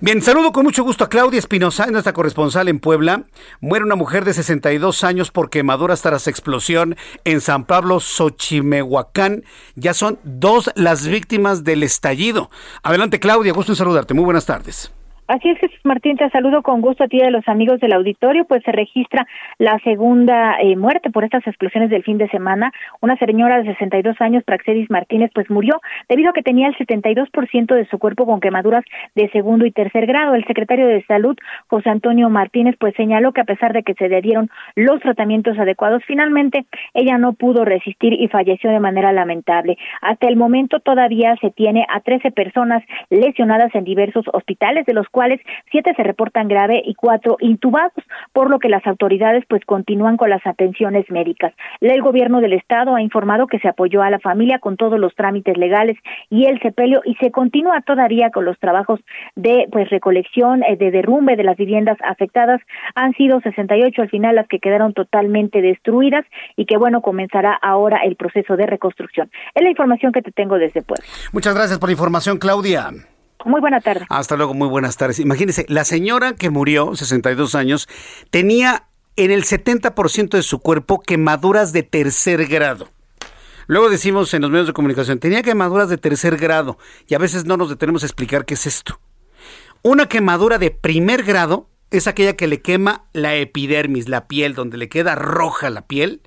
Speaker 1: Bien, saludo con mucho gusto a Claudia Espinosa, nuestra corresponsal en Puebla. Muere una mujer de 62 años por quemaduras tras explosión en San Pablo, Xochimehuacán. Ya son dos las víctimas del estallido. Adelante, Claudia, gusto en saludarte. Muy buenas tardes.
Speaker 12: Así es, Jesús Martín, te saludo con gusto a ti y a los amigos del auditorio, pues se registra la segunda eh, muerte por estas explosiones del fin de semana. Una señora de 62 años, Praxedis Martínez, pues murió debido a que tenía el 72% de su cuerpo con quemaduras de segundo y tercer grado. El secretario de Salud, José Antonio Martínez, pues señaló que a pesar de que se le dieron los tratamientos adecuados, finalmente ella no pudo resistir y falleció de manera lamentable. Hasta el momento todavía se tiene a 13 personas lesionadas en diversos hospitales, de los cuales siete se reportan grave y cuatro intubados, por lo que las autoridades pues continúan con las atenciones médicas. El gobierno del estado ha informado que se apoyó a la familia con todos los trámites legales y el sepelio y se continúa todavía con los trabajos de pues recolección eh, de derrumbe de las viviendas afectadas. Han sido 68 al final las que quedaron totalmente destruidas y que bueno comenzará ahora el proceso de reconstrucción. Es la información que te tengo desde Puebla.
Speaker 1: Muchas gracias por la información, Claudia.
Speaker 12: Muy buena tarde.
Speaker 1: Hasta luego, muy buenas tardes. Imagínense, la señora que murió, 62 años, tenía en el 70% de su cuerpo quemaduras de tercer grado. Luego decimos en los medios de comunicación, tenía quemaduras de tercer grado y a veces no nos detenemos a explicar qué es esto. Una quemadura de primer grado es aquella que le quema la epidermis, la piel, donde le queda roja la piel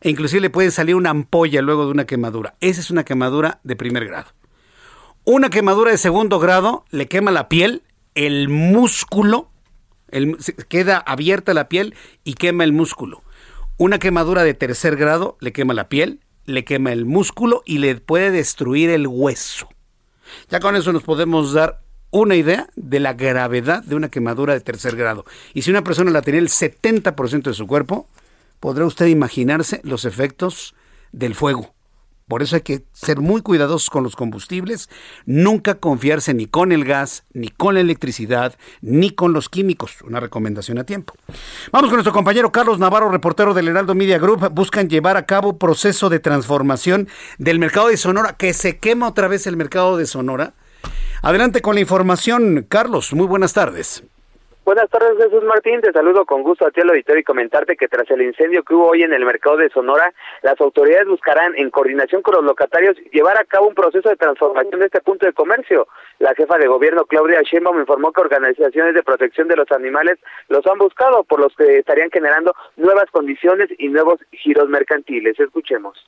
Speaker 1: e inclusive le puede salir una ampolla luego de una quemadura. Esa es una quemadura de primer grado. Una quemadura de segundo grado le quema la piel, el músculo, queda abierta la piel y quema el músculo. Una quemadura de tercer grado le quema la piel, le quema el músculo y le puede destruir el hueso. Ya con eso nos podemos dar una idea de la gravedad de una quemadura de tercer grado. Y si una persona la tenía el 70% de su cuerpo, podrá usted imaginarse los efectos del fuego. Por eso hay que ser muy cuidadosos con los combustibles, nunca confiarse ni con el gas, ni con la electricidad, ni con los químicos. Una recomendación a tiempo. Vamos con nuestro compañero Carlos Navarro, reportero del Heraldo Media Group. Buscan llevar a cabo proceso de transformación del mercado de Sonora, que se quema otra vez el mercado de Sonora. Adelante con la información, Carlos. Muy buenas tardes.
Speaker 13: Buenas tardes, Jesús Martín. Te saludo con gusto a ti al auditorio y comentarte que tras el incendio que hubo hoy en el mercado de Sonora, las autoridades buscarán, en coordinación con los locatarios, llevar a cabo un proceso de transformación de este punto de comercio. La jefa de gobierno, Claudia Sheinbaum, informó que organizaciones de protección de los animales los han buscado, por los que estarían generando nuevas condiciones y nuevos giros mercantiles. Escuchemos.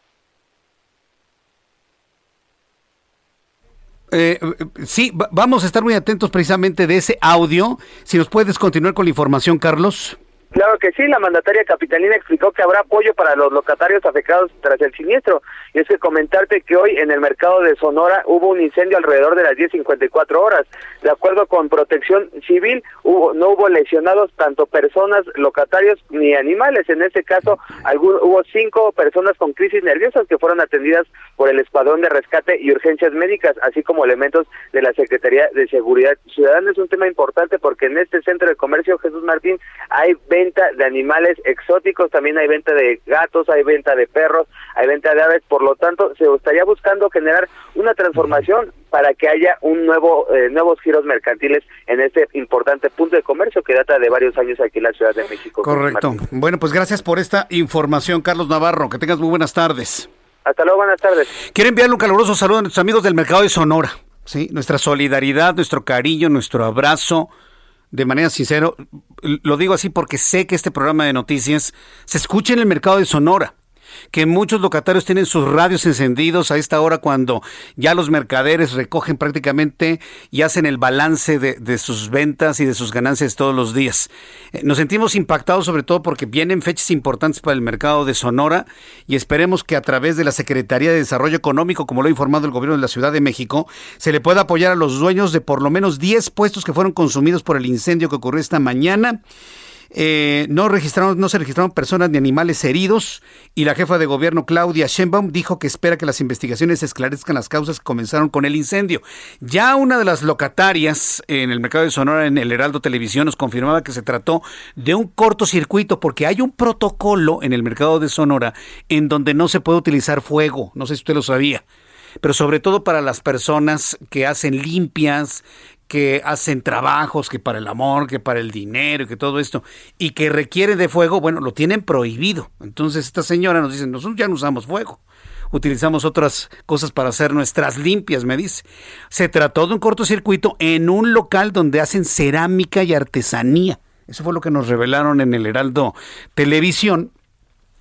Speaker 1: Eh, sí, vamos a estar muy atentos precisamente de ese audio. Si nos puedes continuar con la información, Carlos.
Speaker 13: Claro que sí, la mandataria capitalina explicó que habrá apoyo para los locatarios afectados tras el siniestro. Y es que comentarte que hoy en el mercado de Sonora hubo un incendio alrededor de las 10.54 horas. De acuerdo con Protección Civil, hubo, no hubo lesionados tanto personas, locatarios ni animales. En este caso, hubo cinco personas con crisis nerviosas que fueron atendidas por el Escuadrón de Rescate y Urgencias Médicas, así como elementos de la Secretaría de Seguridad Ciudadana. Es un tema importante porque en este centro de comercio, Jesús Martín, hay venta de animales exóticos, también hay venta de gatos, hay venta de perros, hay venta de aves, por lo tanto se estaría buscando generar una transformación para que haya un nuevo eh, nuevos giros mercantiles en este importante punto de comercio que data de varios años aquí en la Ciudad de México.
Speaker 1: Correcto. Bueno, pues gracias por esta información, Carlos Navarro. Que tengas muy buenas tardes.
Speaker 13: Hasta luego, buenas tardes.
Speaker 1: Quiero enviarle un caluroso saludo a nuestros amigos del mercado de Sonora. Sí, nuestra solidaridad, nuestro cariño, nuestro abrazo de manera sincera, lo digo así porque sé que este programa de noticias se escucha en el mercado de Sonora que muchos locatarios tienen sus radios encendidos a esta hora cuando ya los mercaderes recogen prácticamente y hacen el balance de, sus ventas y de sus ganancias todos los días. Eh, nos sentimos impactados sobre todo porque vienen fechas importantes para el mercado de Sonora y esperemos que a través de la Secretaría de Desarrollo Económico, como lo ha informado el gobierno de la Ciudad de México, se le pueda apoyar a los dueños de por lo menos 10 puestos que fueron consumidos por el incendio que ocurrió esta mañana eh, no, registraron, no se registraron personas ni animales heridos y la jefa de gobierno Claudia Sheinbaum dijo que espera que las investigaciones esclarezcan las causas que comenzaron con el incendio. Ya una de las locatarias en el mercado de Sonora, en el Heraldo Televisión, nos confirmaba que se trató de un cortocircuito porque hay un protocolo en el mercado de Sonora en donde no se puede utilizar fuego. No sé si usted lo sabía pero sobre todo para las personas que hacen limpias, que hacen trabajos, que para el amor, que para el dinero, que todo esto, y que requiere de fuego, bueno, lo tienen prohibido. Entonces esta señora nos dice, nosotros ya no usamos fuego. utilizamos otras cosas para hacer nuestras limpias, me dice. Se trató de un cortocircuito en un local donde hacen cerámica y artesanía. Eso fue lo que nos revelaron en el Heraldo Televisión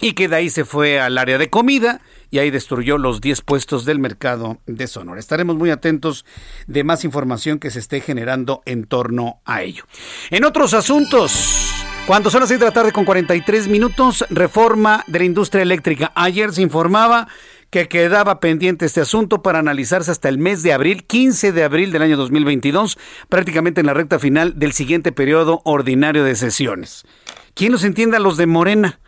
Speaker 1: y que de ahí se fue al área de comida y ahí destruyó los 10 puestos del mercado de Sonora. Estaremos muy atentos de más información que se esté generando en torno a ello. En otros asuntos, cuando son las 6 de la tarde con 43 minutos, reforma de la industria eléctrica. Ayer se informaba que quedaba pendiente este asunto para analizarse hasta el mes de abril, 15 de abril del año 2022, prácticamente en la recta final del siguiente periodo ordinario de sesiones. ¿Quién los entiende a los de Morena?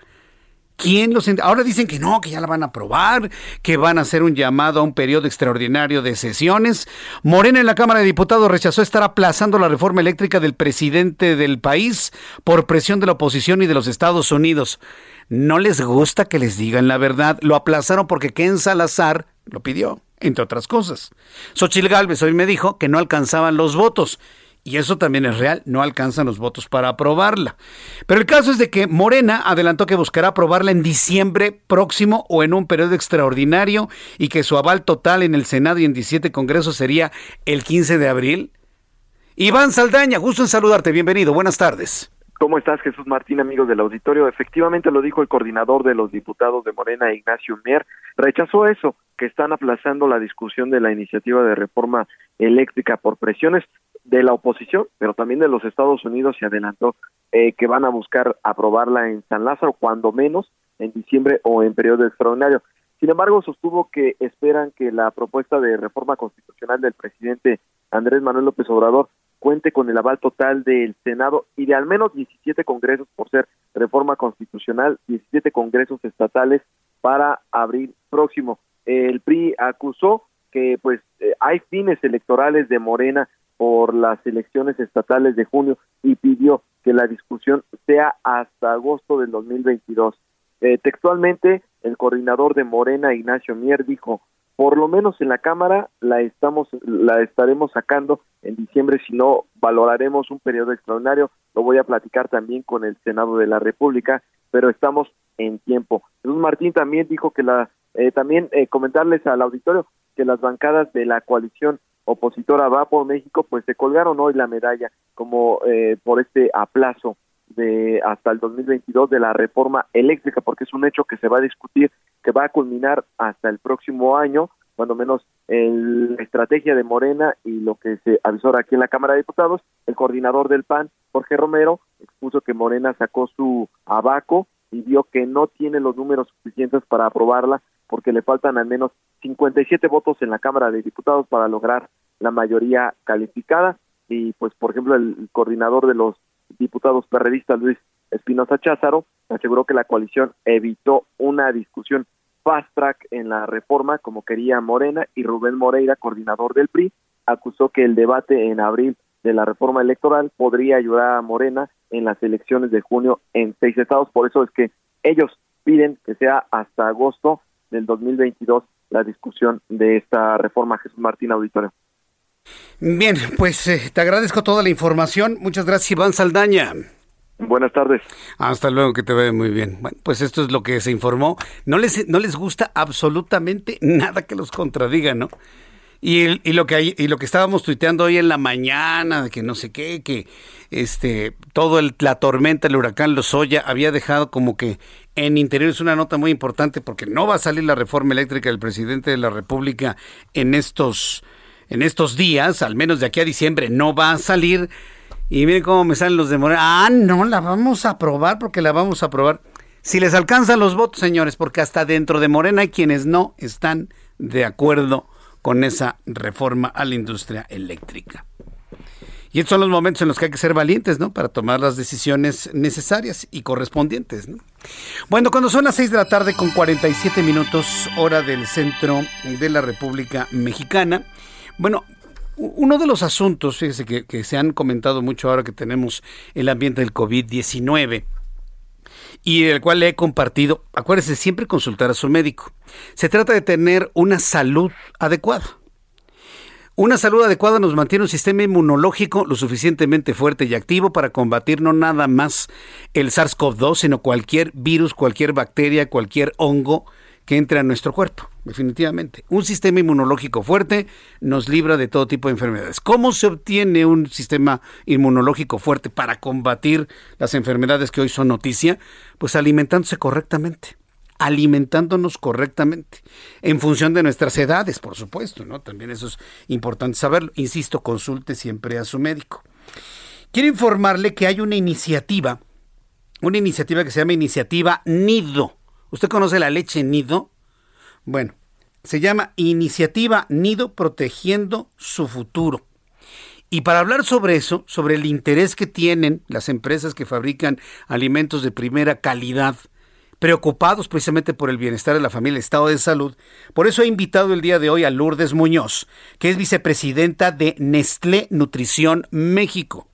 Speaker 1: ¿Quién los Ahora dicen que no, que ya la van a aprobar, que van a hacer un llamado a un periodo extraordinario de sesiones. Morena en la Cámara de Diputados rechazó estar aplazando la reforma eléctrica del presidente del país por presión de la oposición y de los Estados Unidos. No les gusta que les digan la verdad. Lo aplazaron porque Ken Salazar lo pidió, entre otras cosas. Xochil Gálvez hoy me dijo que no alcanzaban los votos y eso también es real, no alcanzan los votos para aprobarla. Pero el caso es de que Morena adelantó que buscará aprobarla en diciembre próximo o en un periodo extraordinario y que su aval total en el Senado y en 17 congresos sería el 15 de abril. Iván Saldaña, gusto en saludarte, bienvenido, buenas tardes.
Speaker 14: ¿Cómo estás, Jesús Martín, amigos del auditorio? Efectivamente lo dijo el coordinador de los diputados de Morena, Ignacio Mier, rechazó eso, que están aplazando la discusión de la iniciativa de reforma eléctrica por presiones de la oposición, pero también de los Estados Unidos se adelantó eh, que van a buscar aprobarla en San Lázaro, cuando menos en diciembre o en periodo extraordinario. Sin embargo, sostuvo que esperan que la propuesta de reforma constitucional del presidente Andrés Manuel López Obrador cuente con el aval total del Senado y de al menos 17 congresos por ser reforma constitucional, 17 congresos estatales para abril próximo. El PRI acusó que pues eh, hay fines electorales de Morena por las elecciones estatales de junio y pidió que la discusión sea hasta agosto del 2022. Eh, textualmente, el coordinador de Morena, Ignacio Mier, dijo, por lo menos en la Cámara la estamos la estaremos sacando en diciembre, si no valoraremos un periodo extraordinario. Lo voy a platicar también con el Senado de la República, pero estamos en tiempo. Jesús Martín también dijo que la eh, también eh, comentarles al auditorio que las bancadas de la coalición opositora Va por México, pues se colgaron hoy la medalla como eh, por este aplazo de hasta el 2022 de la reforma eléctrica, porque es un hecho que se va a discutir, que va a culminar hasta el próximo año, cuando menos la estrategia de Morena y lo que se avisó aquí en la Cámara de Diputados, el coordinador del PAN, Jorge Romero, expuso que Morena sacó su abaco y vio que no tiene los números suficientes para aprobarla porque le faltan al menos 57 votos en la Cámara de Diputados para lograr la mayoría calificada. Y pues por ejemplo el coordinador de los diputados perredistas Luis Espinosa Cházaro aseguró que la coalición evitó una discusión fast track en la reforma como quería Morena y Rubén Moreira, coordinador del PRI, acusó que el debate en abril de la reforma electoral podría ayudar a Morena en las elecciones de junio en seis estados, por eso es que ellos piden que sea hasta agosto del 2022 la discusión de esta reforma. Jesús Martín Auditorio.
Speaker 1: Bien, pues eh, te agradezco toda la información. Muchas gracias, Iván Saldaña.
Speaker 14: Buenas tardes.
Speaker 1: Hasta luego, que te vaya muy bien. Bueno, pues esto es lo que se informó. No les, no les gusta absolutamente nada que los contradiga, ¿no? Y, y, lo que hay, y lo que estábamos tuiteando hoy en la mañana, que no sé qué, que este todo el, la tormenta, el huracán Lozoya había dejado como que en interior es una nota muy importante porque no va a salir la reforma eléctrica del presidente de la República en estos en estos días, al menos de aquí a diciembre no va a salir. Y miren cómo me salen los de Morena. Ah, no, la vamos a aprobar porque la vamos a aprobar. Si les alcanzan los votos, señores, porque hasta dentro de Morena hay quienes no están de acuerdo con esa reforma a la industria eléctrica. Y estos son los momentos en los que hay que ser valientes, ¿no? Para tomar las decisiones necesarias y correspondientes, ¿no? Bueno, cuando son las 6 de la tarde con 47 minutos, hora del centro de la República Mexicana. Bueno, uno de los asuntos, fíjese que, que se han comentado mucho ahora que tenemos el ambiente del COVID-19 y el cual le he compartido, acuérdese siempre consultar a su médico. Se trata de tener una salud adecuada. Una salud adecuada nos mantiene un sistema inmunológico lo suficientemente fuerte y activo para combatir no nada más el SARS-CoV-2, sino cualquier virus, cualquier bacteria, cualquier hongo que entre a nuestro cuerpo. definitivamente. Un sistema inmunológico fuerte nos libra de todo tipo de enfermedades. ¿Cómo se obtiene un sistema inmunológico fuerte para combatir las enfermedades que hoy son noticia? Pues alimentándose correctamente alimentándonos correctamente, en función de nuestras edades, por supuesto, ¿no? También eso es importante saberlo. Insisto, consulte siempre a su médico. Quiero informarle que hay una iniciativa, una iniciativa que se llama Iniciativa Nido. ¿Usted conoce la leche Nido? Bueno, se llama Iniciativa Nido Protegiendo su Futuro. Y para hablar sobre eso, sobre el interés que tienen las empresas que fabrican alimentos de primera calidad preocupados precisamente por el bienestar de la familia, el estado de salud. Por eso he invitado el día de hoy a Lourdes Muñoz, que es vicepresidenta de Nestlé Nutrición México.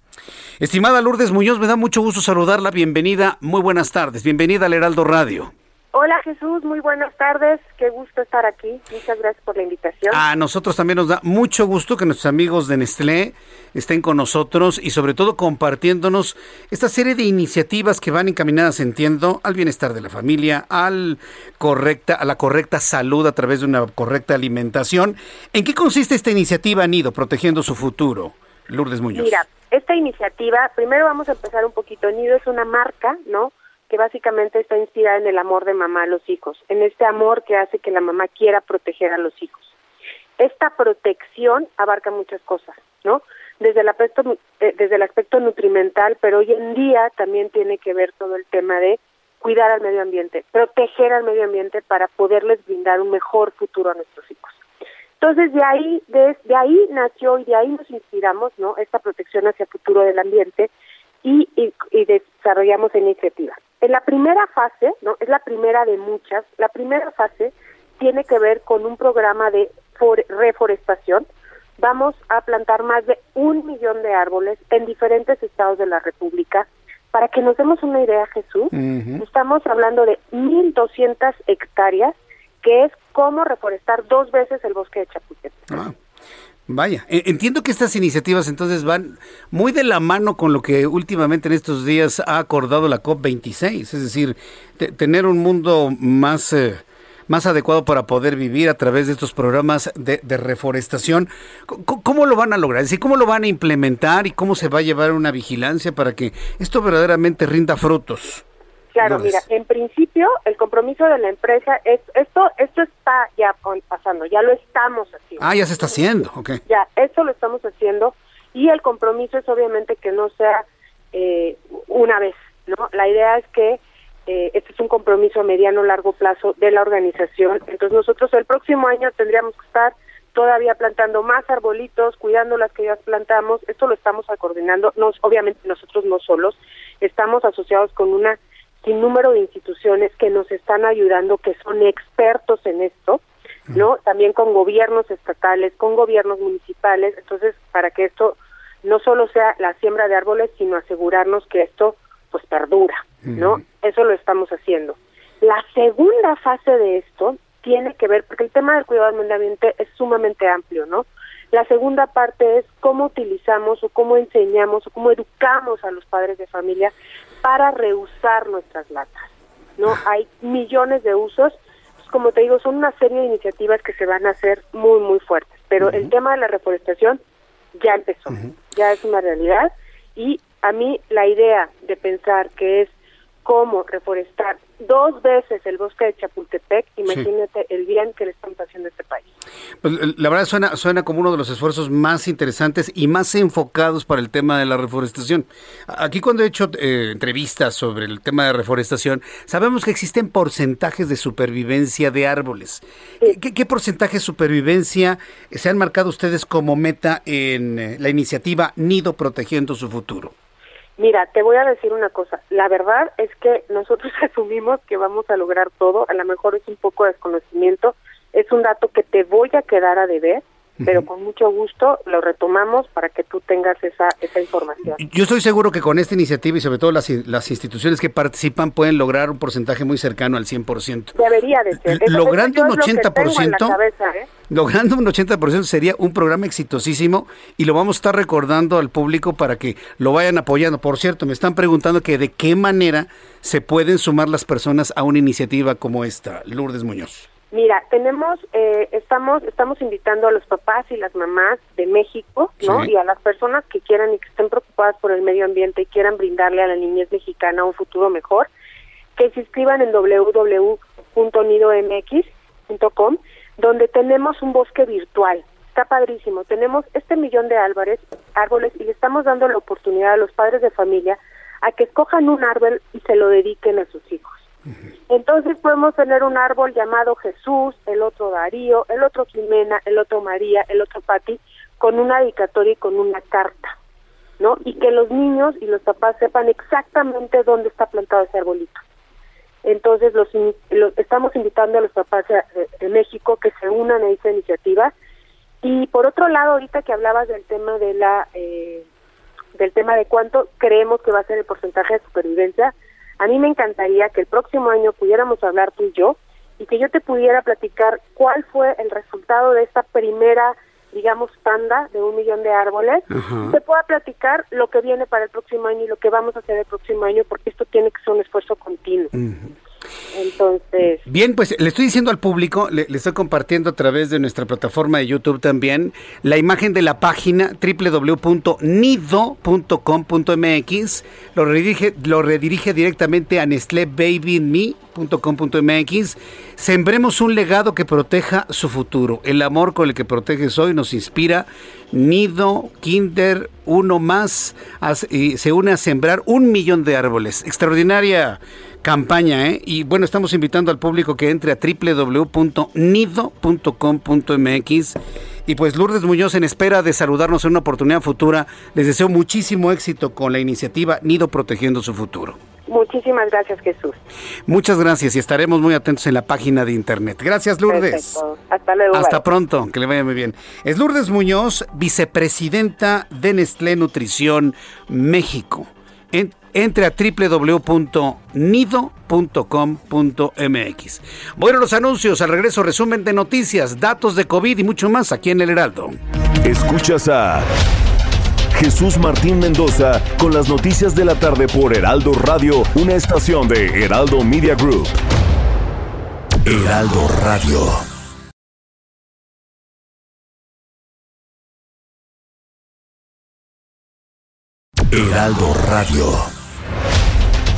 Speaker 1: Estimada Lourdes Muñoz, me da mucho gusto saludarla. Bienvenida, muy buenas tardes. Bienvenida al Heraldo Radio.
Speaker 15: Hola Jesús, muy buenas tardes. Qué gusto estar aquí. Muchas gracias por la invitación.
Speaker 1: A nosotros también nos da mucho gusto que nuestros amigos de Nestlé estén con nosotros y sobre todo compartiéndonos esta serie de iniciativas que van encaminadas, entiendo, al bienestar de la familia, al correcta, a la correcta salud a través de una correcta alimentación. ¿En qué consiste esta iniciativa Nido, protegiendo su futuro? Lourdes Muñoz.
Speaker 15: Mira, esta iniciativa, primero vamos a empezar un poquito. Nido es una marca, ¿no? Que básicamente está inspirada en el amor de mamá a los hijos, en este amor que hace que la mamá quiera proteger a los hijos. Esta protección abarca muchas cosas, ¿no? Desde el aspecto eh, desde el aspecto nutrimental, pero hoy en día también tiene que ver todo el tema de cuidar al medio ambiente, proteger al medio ambiente para poderles brindar un mejor futuro a nuestros hijos. Entonces de ahí de, ahí nació y de ahí nos inspiramos, ¿no? Esta protección hacia el futuro del ambiente y, y, y desarrollamos iniciativas. En la primera fase, no, es la primera de muchas, la primera fase tiene que ver con un programa de reforestación. Vamos a plantar más de un millón de árboles en diferentes estados de la República. Para que nos demos una idea, Jesús, estamos hablando de 1.200 hectáreas, que es como reforestar dos veces el bosque de Chapultepec.
Speaker 1: Ah. Vaya, entiendo que estas iniciativas entonces van muy de la mano con lo que últimamente en estos días ha acordado la COP26, es decir, tener un mundo más, eh, más adecuado para poder vivir a través de estos programas de, reforestación. ¿Cómo, lo van a lograr? ¿cómo lo van a implementar y cómo se va a llevar una vigilancia para que esto verdaderamente rinda frutos?
Speaker 15: Claro, mira, en principio el compromiso de la empresa es esto esto está ya pasando, ya lo estamos haciendo.
Speaker 1: Ah, ya se está haciendo, ok.
Speaker 15: Ya, esto lo estamos haciendo y el compromiso es obviamente que no sea eh, una vez, ¿no? La idea es que eh, este es un compromiso a mediano largo plazo de la organización. Entonces nosotros el próximo año tendríamos que estar todavía plantando más arbolitos, cuidando las que ya plantamos. Esto lo estamos coordinando, nos, obviamente nosotros no solos, estamos asociados con una sin número de instituciones que nos están ayudando, que son expertos en esto, ¿no? También con gobiernos estatales, con gobiernos municipales, entonces para que esto no solo sea la siembra de árboles, sino asegurarnos que esto pues perdura, ¿no? Eso lo estamos haciendo. La segunda fase de esto tiene que ver, porque el tema del cuidado del medio ambiente es sumamente amplio, ¿no? La segunda parte es cómo utilizamos o cómo enseñamos o cómo educamos a los padres de familia para reusar nuestras latas. No hay millones de usos, pues, como te digo, son una serie de iniciativas que se van a hacer muy muy fuertes, pero el tema de la reforestación ya empezó, ya es una realidad. Y a mí la idea de pensar que es cómo reforestar dos veces el bosque de Chapultepec, imagínate el bien que le están haciendo a este país.
Speaker 1: Pues, la verdad suena, suena como uno de los esfuerzos más interesantes y más enfocados para el tema de la reforestación. Aquí cuando he hecho eh, entrevistas sobre el tema de reforestación, sabemos que existen porcentajes de supervivencia de árboles. ¿Qué, ¿Qué, porcentaje de supervivencia se han marcado ustedes como meta en eh, la iniciativa Nido Protegiendo su Futuro?
Speaker 15: Mira, te voy a decir una cosa. La verdad es que nosotros *laughs* asumimos que vamos a lograr todo. A lo mejor es un poco de desconocimiento. Es un dato que te voy a quedar a deber pero con mucho gusto lo retomamos para que tú tengas esa, esa información.
Speaker 1: Yo estoy seguro que con esta iniciativa y sobre todo las, las instituciones que participan pueden lograr un porcentaje muy cercano al 100%.
Speaker 15: Debería de ser.
Speaker 1: logrando un 80%, ¿eh? logrando un 80% sería un programa exitosísimo y lo vamos a estar recordando al público para que lo vayan apoyando. Por cierto, me están preguntando que de qué manera se pueden sumar las personas a una iniciativa como esta, Lourdes Muñoz.
Speaker 15: Mira, tenemos, eh, estamos, estamos invitando a los papás y las mamás de México, ¿no?
Speaker 16: Sí.
Speaker 15: Y a las personas que quieran y que estén preocupadas por el medio ambiente y quieran brindarle a la niñez mexicana un futuro mejor, que se inscriban en www.nidomx.com, donde tenemos un bosque virtual. Está padrísimo. Tenemos este millón de árboles, árboles y le estamos dando la oportunidad a los padres de familia a que escojan un árbol y se lo dediquen a sus hijos. Entonces podemos tener un árbol llamado Jesús, el otro Darío, el otro Jimena, el otro María, el otro Pati, con una dedicatoria y con una carta, ¿no? Y que los niños y los papás sepan exactamente dónde está plantado ese arbolito. Entonces los, in- lo- estamos invitando a los papás de México que se unan a esta iniciativa. Y por otro lado, ahorita que hablabas del tema de la eh, del tema de cuánto creemos que va a ser el porcentaje de supervivencia, a mí me encantaría que el próximo año pudiéramos hablar tú y yo y que yo te pudiera platicar cuál fue el resultado de esta primera, digamos, tanda de un millón de árboles.
Speaker 1: Ajá.
Speaker 15: Te pueda platicar lo que viene para el próximo año y lo que vamos a hacer el próximo año, porque esto tiene que ser un esfuerzo continuo. Entonces,
Speaker 1: Bien, pues le estoy diciendo al público, le, estoy compartiendo a través de nuestra plataforma de YouTube también la imagen de la página www.nido.com.mx. Lo redirige, lo redirige directamente a nestlébabyme.com.mx. Sembremos un legado que proteja su futuro. El amor con el que proteges hoy nos inspira. Nido, Kinder, uno más, y se une a sembrar un millón de árboles. Extraordinaria campaña, ¿eh? Y bueno, estamos invitando al público que entre a www.nido.com.mx. Y pues Lourdes Muñoz, en espera de saludarnos en una oportunidad futura, les deseo muchísimo éxito con la iniciativa Nido Protegiendo su Futuro.
Speaker 15: muchísimas gracias, Jesús.
Speaker 1: Muchas gracias y estaremos muy atentos en la página de internet. Gracias, Lourdes.
Speaker 15: Perfecto. Hasta luego.
Speaker 1: Hasta
Speaker 15: bye.
Speaker 1: pronto, que le vaya muy bien. Es Lourdes Muñoz, vicepresidenta de Nestlé Nutrición México. En- entre a www.nido.com.mx. Bueno, los anuncios, al regreso resumen de noticias, datos de COVID y mucho más aquí en el Heraldo.
Speaker 8: Escuchas a Jesús Martín Mendoza con las noticias de la tarde por Heraldo Radio, una estación de Heraldo Media Group. Heraldo Radio. Heraldo Radio.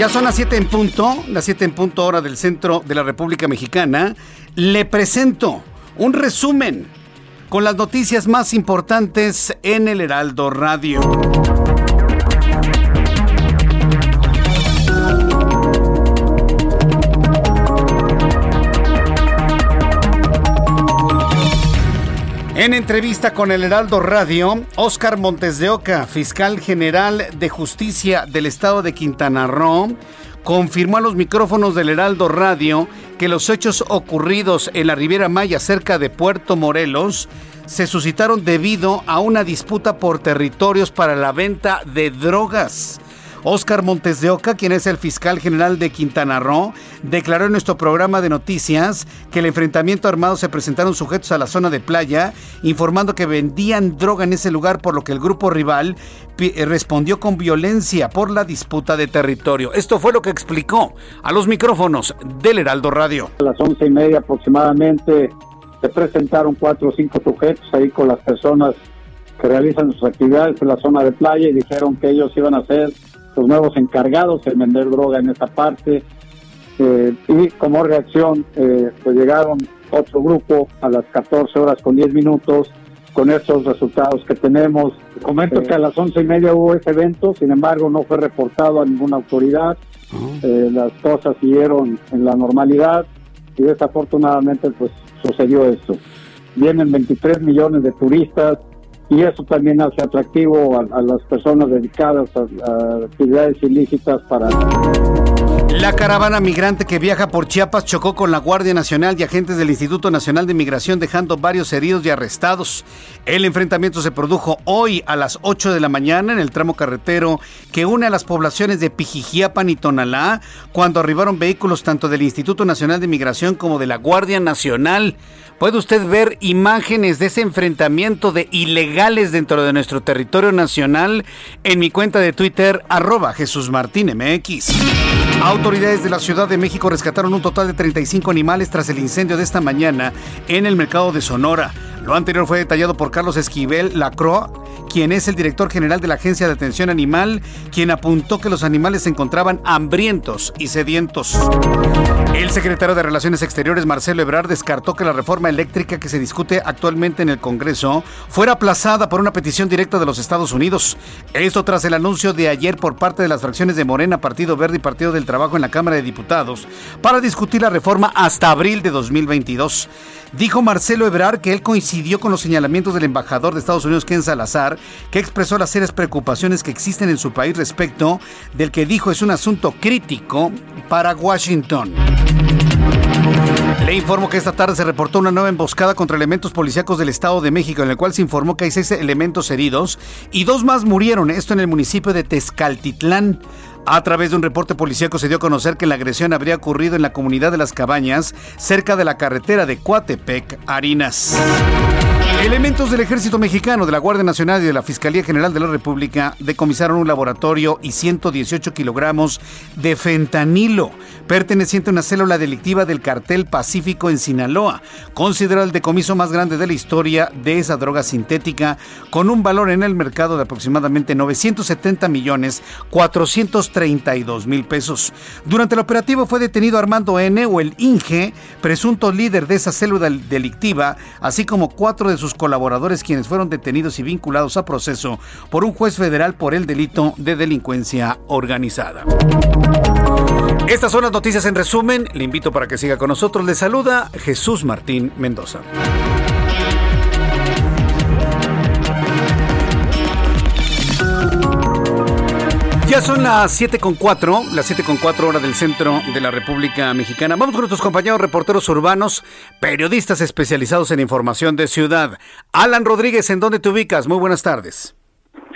Speaker 1: Ya son las 7 en punto, las 7 en punto hora del centro de la República Mexicana. Le presento un resumen con las noticias más importantes en el Heraldo Radio. En entrevista con el Heraldo Radio, Óscar Montes de Oca, fiscal general de justicia del estado de Quintana Roo, confirmó a los micrófonos del Heraldo Radio que los hechos ocurridos en la Riviera Maya cerca de Puerto Morelos se suscitaron debido a una disputa por territorios para la venta de drogas. Óscar Montes de Oca, quien es el fiscal general de Quintana Roo, declaró en nuestro programa de noticias que el enfrentamiento armado se presentaron sujetos a la zona de playa, informando que vendían droga en ese lugar, por lo que el grupo rival eh, respondió con violencia por la disputa de territorio. Esto fue lo que explicó a los micrófonos del Heraldo Radio.
Speaker 7: A las once y media aproximadamente se presentaron cuatro o cinco sujetos ahí con las personas que realizan sus actividades en la zona de playa y dijeron que ellos iban a ser los nuevos encargados en vender droga en esa parte. Eh, y como reacción, eh, pues llegaron otro grupo a las 14 horas con 10 minutos con estos resultados que tenemos. Comento que a las once y media hubo ese evento, sin embargo no fue reportado a ninguna autoridad. Eh, las cosas siguieron en la normalidad y desafortunadamente pues sucedió esto. Vienen 23 millones de turistas y eso también hace atractivo a, a las personas dedicadas a, a actividades ilícitas para
Speaker 1: La caravana migrante que viaja por Chiapas chocó con la Guardia Nacional y agentes del Instituto Nacional de Migración dejando varios heridos y arrestados. El enfrentamiento se produjo hoy a las 8 de la mañana en el tramo carretero que une a las poblaciones de Pijijiapan y Tonalá cuando arribaron vehículos tanto del Instituto Nacional de Migración como de la Guardia Nacional. Puede usted ver imágenes de ese enfrentamiento de ilegales dentro de nuestro territorio nacional en mi cuenta de Twitter, arroba Jesús Martín MX. Autoridades de la Ciudad de México rescataron un total de 35 animales tras el incendio de esta mañana en el mercado de Sonora. Lo anterior fue detallado por Carlos Esquivel Lacroix, quien es el director general de la Agencia de Atención Animal, quien apuntó que los animales se encontraban hambrientos y sedientos. El secretario de Relaciones Exteriores, Marcelo Ebrard, descartó que la reforma eléctrica que se discute actualmente en el Congreso fuera aplazada por una petición directa de los Estados Unidos. Esto tras el anuncio de ayer por parte de las fracciones de Morena, Partido Verde y Partido del Trabajo en la Cámara de Diputados para discutir la reforma hasta abril de 2022. Dijo Marcelo Ebrard que él coincidió con los señalamientos del embajador de Estados Unidos, Ken Salazar, que expresó las serias preocupaciones que existen en su país respecto del que dijo es un asunto crítico para Washington. Le informo que esta tarde se reportó una nueva emboscada contra elementos policíacos del Estado de México, en el cual se informó que hay seis elementos heridos y dos más murieron, esto en el municipio de Tezcaltitlán. A través de un reporte policíaco se dio a conocer que la agresión habría ocurrido en la comunidad de Las Cabañas, cerca de la carretera de Coatepec, Harinas. Elementos del Ejército Mexicano, de la Guardia Nacional y de la Fiscalía General de la República decomisaron un laboratorio y 118 kilogramos de fentanilo, perteneciente a una célula delictiva del cartel Pacífico en Sinaloa, considerado el decomiso más grande de la historia de esa droga sintética, con un valor en el mercado de aproximadamente 970 millones 432 mil pesos. Durante el operativo fue detenido Armando N. o el Inge, presunto líder de esa célula delictiva, así como cuatro de sus colaboradores quienes fueron detenidos y vinculados a proceso por un juez federal por el delito de delincuencia organizada. Estas son las noticias en resumen. Le invito para que siga con nosotros. Le saluda Jesús Martín Mendoza. Ya son las 7 con 4, las 7 con 4 horas del centro de la República Mexicana. Vamos con nuestros compañeros reporteros urbanos, periodistas especializados en información de ciudad. Alan Rodríguez, ¿en dónde te ubicas? Muy buenas tardes.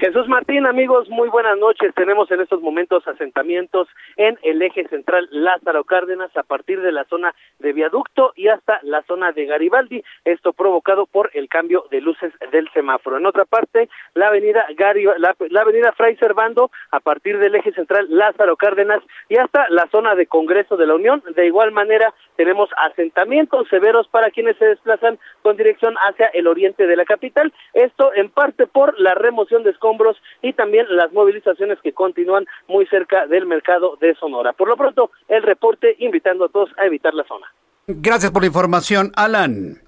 Speaker 13: Jesús Martín, amigos, muy buenas noches. Tenemos en estos momentos asentamientos en el eje central Lázaro Cárdenas a partir de la zona de viaducto y hasta la zona de Garibaldi. Esto provocado por el cambio de luces del semáforo. En otra parte, la avenida Gari, la, la avenida Fray Servando a partir del eje central Lázaro Cárdenas y hasta la zona de Congreso de la Unión. De igual manera, tenemos asentamientos severos para quienes se desplazan con dirección hacia el oriente de la capital. Esto en parte por la remoción de escombros y también las movilizaciones que continúan muy cerca del mercado de Sonora. Por lo pronto, el reporte invitando a todos a evitar la zona.
Speaker 1: Gracias por la información, Alan.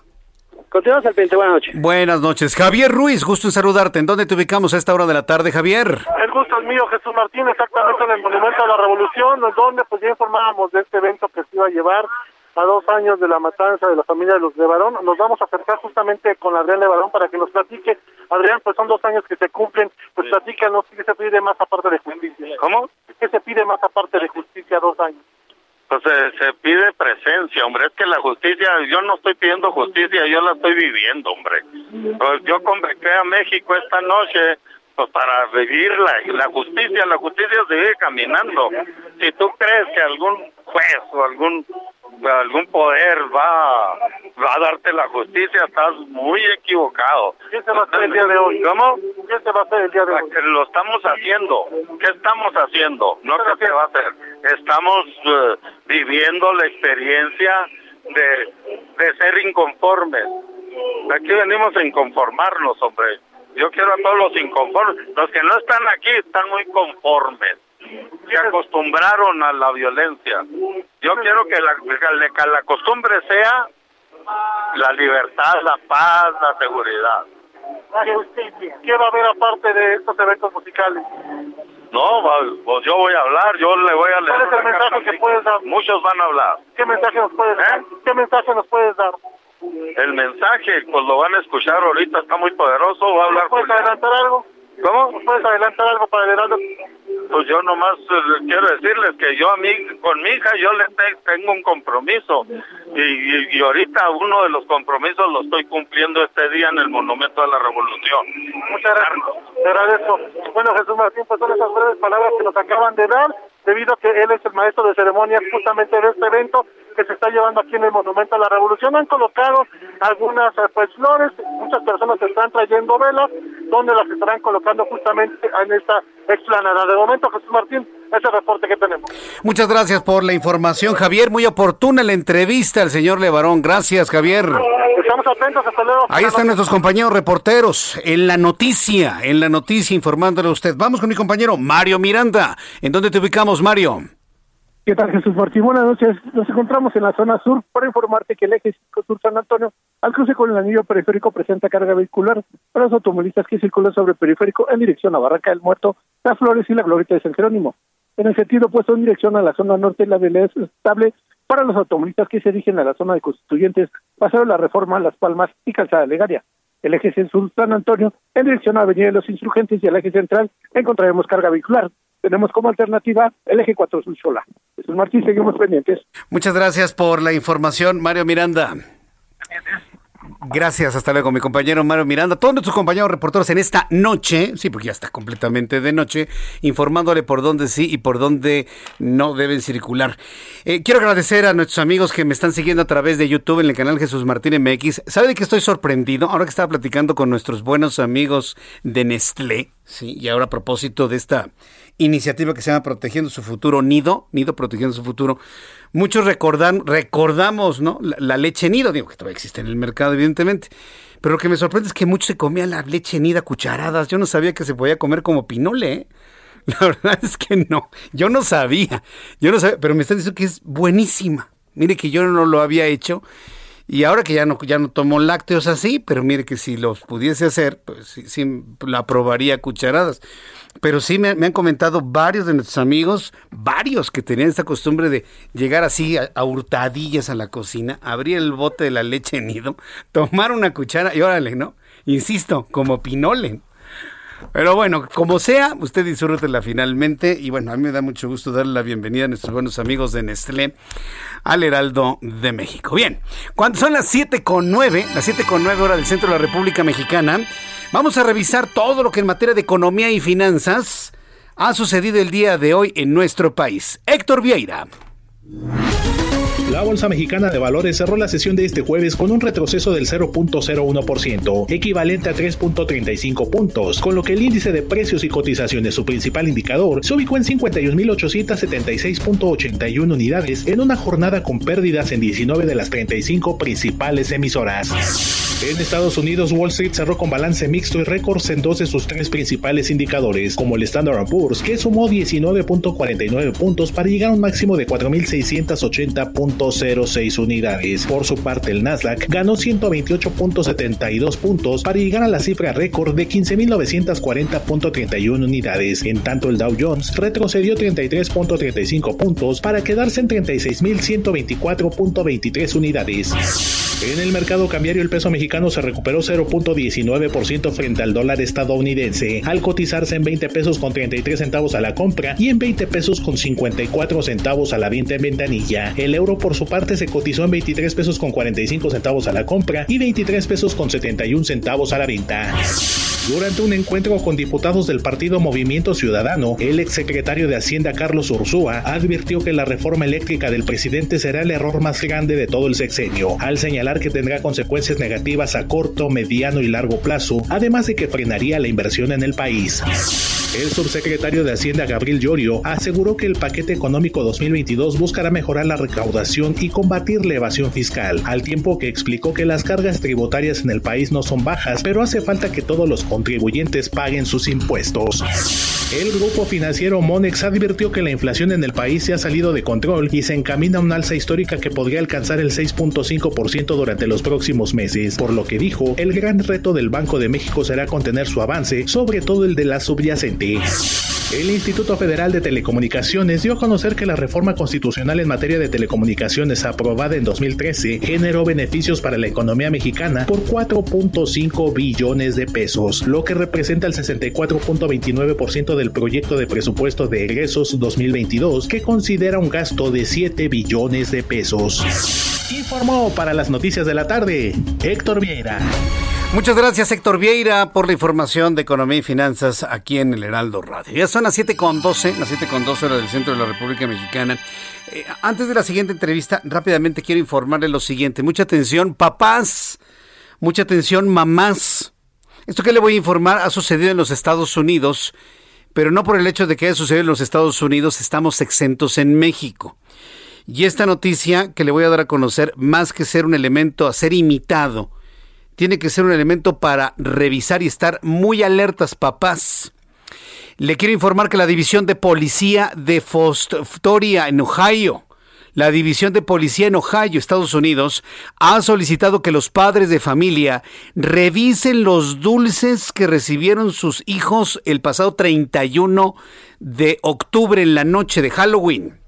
Speaker 13: Continuamos al pendiente. Buenas noches.
Speaker 1: Buenas noches. Javier Ruiz, gusto en saludarte. ¿En dónde te ubicamos a esta hora de la tarde, Javier?
Speaker 3: El gusto es mío, Jesús Martín, exactamente en el Monumento a la Revolución, donde pues ya informábamos de este evento que se iba a llevar a dos años de la matanza de la familia de los Levarón. Nos vamos a acercar justamente con Adrián Levarón para que nos platique. Adrián, pues son dos años que se cumplen. Pues platícanos qué se pide más aparte de justicia.
Speaker 16: ¿Cómo?
Speaker 3: ¿Qué se pide más aparte de justicia dos años?
Speaker 16: Pues se, se pide presencia, hombre. Es que la justicia, yo no estoy pidiendo justicia, yo la estoy viviendo, hombre. Pues yo convoqué a México esta noche pues para vivirla y la justicia, la justicia se vive caminando. Si tú crees que algún juez o algún algún poder va, va a darte la justicia, estás muy equivocado.
Speaker 3: ¿Qué se va a hacer el día de hoy?
Speaker 16: ¿Cómo?
Speaker 3: ¿Qué se va a hacer el día de hoy?
Speaker 16: Lo estamos haciendo. ¿Qué estamos haciendo? No qué se va a hacer. Estamos eh, viviendo la experiencia de, de ser inconformes. Aquí venimos a inconformarnos, hombre. Yo quiero a todos los inconformes. Los que no están aquí están muy conformes. Se acostumbraron a la violencia. Yo quiero que la, que la costumbre sea la libertad, la paz, la seguridad.
Speaker 3: La justicia. ¿Qué va a haber aparte de estos eventos musicales?
Speaker 16: No, pues yo voy a hablar, yo le voy a leer.
Speaker 3: ¿Cuál es el mensaje que puedes dar?
Speaker 16: Muchos van a hablar.
Speaker 3: ¿Qué mensaje nos puedes dar? ¿Qué mensaje nos puedes dar?
Speaker 16: El mensaje, pues lo van a escuchar ahorita, está muy poderoso, va a hablar
Speaker 3: ¿Nos puedes adelantar algo?
Speaker 16: ¿Cómo?
Speaker 3: ¿Nos puedes adelantar algo para el Heraldo?
Speaker 16: pues yo nomás eh, quiero decirles que yo a mí, con mi hija, yo le te- tengo un compromiso y, y, y ahorita uno de los compromisos lo estoy cumpliendo este día en el Monumento a la Revolución.
Speaker 3: Muchas gracias. Te agradezco. Bueno, Jesús Martín, pues son esas breves palabras que nos acaban de dar, debido a que él es el maestro de ceremonias justamente de este evento que se está llevando aquí en el Monumento a la Revolución. Han colocado algunas eh, pues flores, muchas personas están trayendo velas, donde las estarán colocando justamente en esta explanada. De momento, Jesús Martín, ese reporte que tenemos.
Speaker 1: Muchas gracias por la información, Javier. Muy oportuna la entrevista al señor Levarón. Gracias, Javier.
Speaker 3: Estamos atentos, hasta luego.
Speaker 1: Ahí están nuestros compañeros reporteros en la noticia, en la noticia informándole a usted. Vamos con mi compañero Mario Miranda. ¿En dónde te ubicamos, Mario?
Speaker 4: ¿Qué tal, Jesús Martín? Buenas noches. Nos encontramos en la zona sur para informarte que el eje 5 Sur San Antonio, al cruce con el anillo periférico, presenta carga vehicular para los automovilistas que circulan sobre el periférico en dirección a Barranca del Muerto, Las Flores y la Glorieta de San Jerónimo. En el sentido opuesto en dirección a la zona norte, la vialidad es estable para los automovilistas que se dirigen a la zona de Constituyentes, Paseo de la Reforma, Las Palmas y Calzada Legaria. El eje Sur San Antonio, en dirección a Avenida de los Insurgentes y el eje central, encontraremos carga vehicular. Tenemos como alternativa el eje 4 Sur Sola. Jesús Martín, seguimos pendientes.
Speaker 1: Muchas gracias por la información, Mario Miranda. Gracias, hasta luego, mi compañero Mario Miranda. Todos nuestros compañeros reporteros en esta noche, sí, porque ya está completamente de noche, informándole por dónde sí y por dónde no deben circular. Eh, quiero agradecer a nuestros amigos que me están siguiendo a través de YouTube en el canal Jesús Martín MX. ¿Sabe de qué estoy sorprendido? Ahora que estaba platicando con nuestros buenos amigos de Nestlé, sí, y ahora a propósito de esta iniciativa que se llama Protegiendo su Futuro, Nido, Nido Protegiendo su Futuro. Muchos recordan, recordamos, ¿no? La, leche nido, digo que todavía existe en el mercado, evidentemente. Pero lo que me sorprende es que muchos se comían la leche nida cucharadas. Yo no sabía que se podía comer como pinole, ¿eh? *laughs* La verdad es que no. Yo no sabía. Yo no sabía, pero me están diciendo que es buenísima. Mire que yo no lo había hecho. Y ahora que ya no, ya no tomo lácteos así, pero mire que si los pudiese hacer, pues sí, sí la probaría a cucharadas. Pero sí me, han comentado varios de nuestros amigos, varios que tenían esta costumbre de llegar así a, a hurtadillas a la cocina, abrir el bote de la leche nido, *laughs* tomar una cuchara y órale, ¿no? Insisto, como pinole. Pero bueno, como sea, usted disfrútela finalmente. Y bueno, a mí me da mucho gusto darle la bienvenida a nuestros buenos amigos de Nestlé al Heraldo de México. Bien, cuando son las 7 con 9, las 7 con 9 hora del centro de la República Mexicana, vamos a revisar todo lo que en materia de economía y finanzas ha sucedido el día de hoy en nuestro país. Héctor Vieira.
Speaker 17: La Bolsa Mexicana de Valores cerró la sesión de este jueves con un retroceso del 0.01%, equivalente a 3.35 puntos, con lo que el índice de precios y cotizaciones, su principal indicador, se ubicó en 51.876.81 unidades en una jornada con pérdidas en 19 de las 35 principales emisoras. En Estados Unidos, Wall Street cerró con balance mixto y récords en dos de sus tres principales indicadores, como el Standard Poor's, que sumó 19.49 puntos para llegar a un máximo de 4.680.06 unidades. Por su parte, el Nasdaq ganó 128.72 puntos para llegar a la cifra récord de 15.940.31 unidades. En tanto, el Dow Jones retrocedió 33.35 puntos para quedarse en 36.124.23 unidades. En el mercado cambiario, el peso mexicano se recuperó 0.19% frente al dólar estadounidense, al cotizarse en 20 pesos con 33 centavos a la compra y en 20 pesos con 54 centavos a la venta en ventanilla. El euro, por su parte, se cotizó en 23 pesos con 45 centavos a la compra y 23 pesos con 71 centavos a la venta. Durante un encuentro con diputados del partido Movimiento Ciudadano, el exsecretario de Hacienda Carlos Ursúa advirtió que la reforma eléctrica del presidente será el error más grande de todo el sexenio, al señalar que tendrá consecuencias negativas a corto, mediano y largo plazo, además de que frenaría la inversión en el país. El subsecretario de Hacienda Gabriel Llorio aseguró que el paquete económico 2022 buscará mejorar la recaudación y combatir la evasión fiscal, al tiempo que explicó que las cargas tributarias en el país no son bajas, pero hace falta que todos los contribuyentes paguen sus impuestos. El grupo financiero Monex advirtió que la inflación en el país se ha salido de control y se encamina a una alza histórica que podría alcanzar el 6.5% durante los próximos meses, por lo que dijo, el gran reto del Banco de México será contener su avance, sobre todo el de la subyacente. El Instituto Federal de Telecomunicaciones dio a conocer que la reforma constitucional en materia de telecomunicaciones aprobada en 2013 generó beneficios para la economía mexicana por 4.5 billones de pesos, lo que representa el 64.29% del proyecto de presupuesto de egresos 2022 que considera un gasto de 7 billones de pesos. Informó para las noticias de la tarde Héctor Vieira.
Speaker 1: Muchas gracias Héctor Vieira por la información de economía y finanzas aquí en el Heraldo Radio. Ya son las 7.12, las 7.12 horas del centro de la República Mexicana. Eh, antes de la siguiente entrevista, rápidamente quiero informarle lo siguiente. Mucha atención, papás. Mucha atención, mamás. Esto que le voy a informar ha sucedido en los Estados Unidos, pero no por el hecho de que haya sucedido en los Estados Unidos, estamos exentos en México. Y esta noticia que le voy a dar a conocer, más que ser un elemento a ser imitado, tiene que ser un elemento para revisar y estar muy alertas, papás. Le quiero informar que la División de Policía de Fostoria en Ohio, la División de Policía en Ohio, Estados Unidos, ha solicitado que los padres de familia revisen los dulces que recibieron sus hijos el pasado 31 de octubre en la noche de Halloween.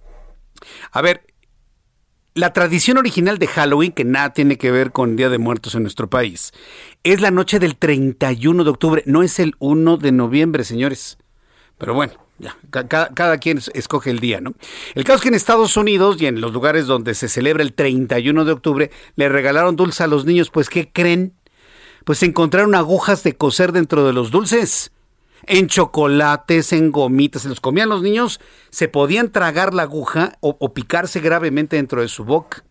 Speaker 1: A ver, la tradición original de Halloween, que nada tiene que ver con Día de Muertos en nuestro país, es la noche del 31 de octubre, no es el 1 de noviembre, señores. Pero bueno, ya, cada, cada, quien escoge el día, ¿no? El caso es que en Estados Unidos y en los lugares donde se celebra el 31 de octubre, le regalaron dulces a los niños, pues ¿qué creen? Pues encontraron agujas de coser dentro de los dulces en chocolates, en gomitas, se los comían los niños, se podían tragar la aguja o, picarse gravemente dentro de su boca.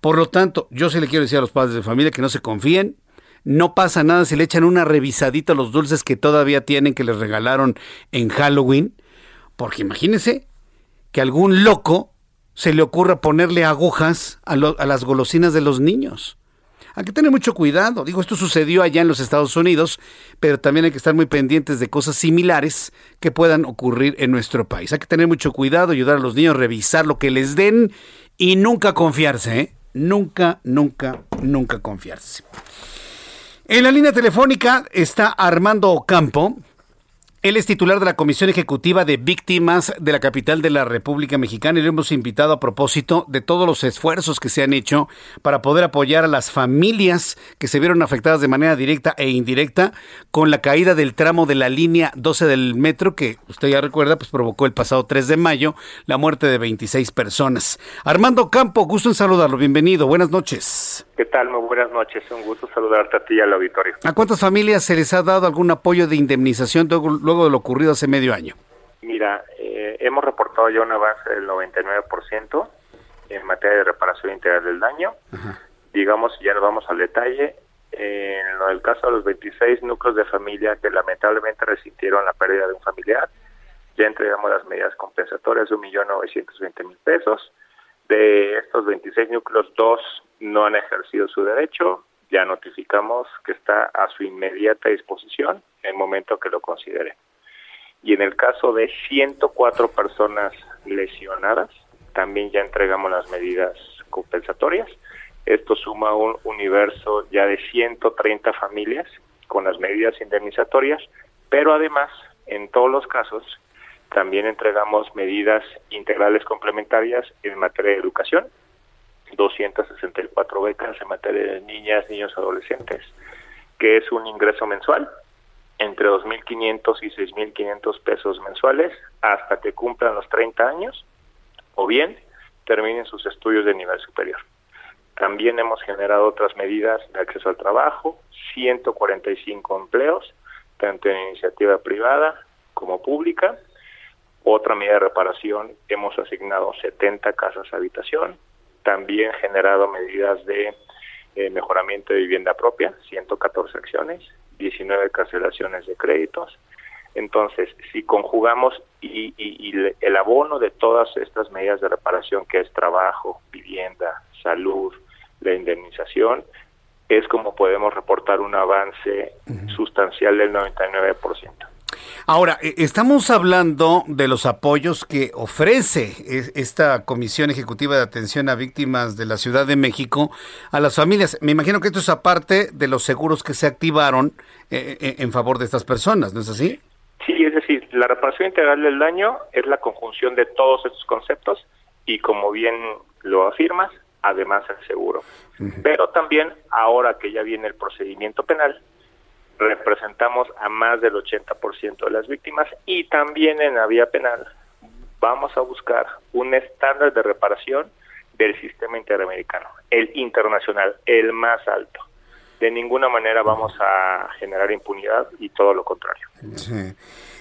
Speaker 1: Por lo tanto, yo sí le quiero decir a los padres de familia que no se confíen, no pasa nada si le echan una revisadita a los dulces que todavía tienen que les regalaron en Halloween, porque imagínense que algún loco se le ocurra ponerle agujas a, a las golosinas de los niños. Hay que tener mucho cuidado. Digo, esto sucedió allá en los Estados Unidos, pero también hay que estar muy pendientes de cosas similares que puedan ocurrir en nuestro país. Hay que tener mucho cuidado, ayudar a los niños revisar lo que les den y nunca confiarse, ¿eh? Nunca, nunca, nunca confiarse. En la línea telefónica está Armando Ocampo. Él es titular de la Comisión Ejecutiva de Víctimas de la capital de la República Mexicana y lo hemos invitado a propósito de todos los esfuerzos que se han hecho para poder apoyar a las familias que se vieron afectadas de manera directa e indirecta con la caída del tramo de la línea 12 del metro que usted ya recuerda, pues provocó el pasado 3 de mayo la muerte de 26 personas. Armando Campo, gusto en saludarlo, bienvenido, buenas noches.
Speaker 18: ¿Qué tal? Muy buenas noches, un gusto saludarte a ti y al auditorio.
Speaker 1: ¿A cuántas familias se les ha dado algún apoyo de indemnización luego de lo ocurrido hace medio año?
Speaker 18: Mira, eh, hemos reportado ya un avance del 99% en materia de reparación integral del daño. Digamos, ya nos vamos al detalle. En lo del caso de los 26 núcleos de familia que lamentablemente resintieron la pérdida de un familiar, ya entregamos las medidas compensatorias de 1.920.000 pesos. De estos 26 núcleos, dos no han ejercido su derecho. Ya notificamos que está a su inmediata disposición en el momento que lo considere y en el caso de 104 personas lesionadas, también ya entregamos las medidas compensatorias. Esto suma un universo ya de 130 familias con las medidas indemnizatorias, pero además, en todos los casos, también entregamos medidas integrales complementarias en materia de educación, 264 becas en materia de niñas, niños, adolescentes, que es un ingreso mensual entre 2.500 y 6.500 pesos mensuales hasta que cumplan los 30 años o bien terminen sus estudios de nivel superior. También hemos generado otras medidas de acceso al trabajo, 145 empleos, tanto en iniciativa privada como pública. Otra medida de reparación, hemos asignado 70 casas habitación, también generado medidas de eh, mejoramiento de vivienda propia, 114 acciones, 19 cancelaciones de créditos. Entonces, si conjugamos y, el abono de todas estas medidas de reparación, que es trabajo, vivienda, salud, la indemnización, es como podemos reportar un avance sustancial del 99%.
Speaker 1: Ahora, e, estamos hablando de los apoyos que ofrece e, esta Comisión Ejecutiva de Atención a Víctimas de la Ciudad de México a las familias. Me imagino que esto es aparte de los seguros que se activaron eh, en favor de estas personas, ¿no es así?
Speaker 18: Sí, es decir, la reparación integral del daño es la conjunción de todos estos conceptos y como bien lo afirmas, además el seguro. Pero también ahora que ya viene el procedimiento penal, representamos a más del 80% de las víctimas y también en la vía penal vamos a buscar un estándar de reparación del sistema interamericano, el internacional, el más alto. De ninguna manera vamos a generar impunidad y todo lo contrario.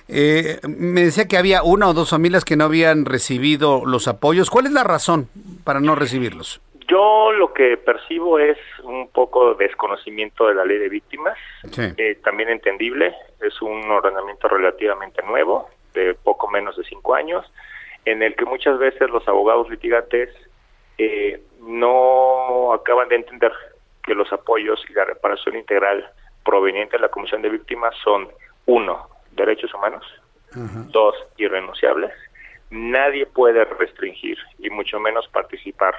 Speaker 1: Eh, me decía que había una o dos familias que no habían recibido los apoyos. ¿Cuál es la razón para no recibirlos?
Speaker 18: Yo lo que percibo es un poco de desconocimiento de la ley de víctimas, eh, también entendible, es un ordenamiento relativamente nuevo, de poco menos de cinco años, en el que muchas veces los abogados litigantes eh, no acaban de entender que los apoyos y la reparación integral proveniente de la Comisión de Víctimas son, uno, derechos humanos, dos, irrenunciables, nadie puede restringir y mucho menos participar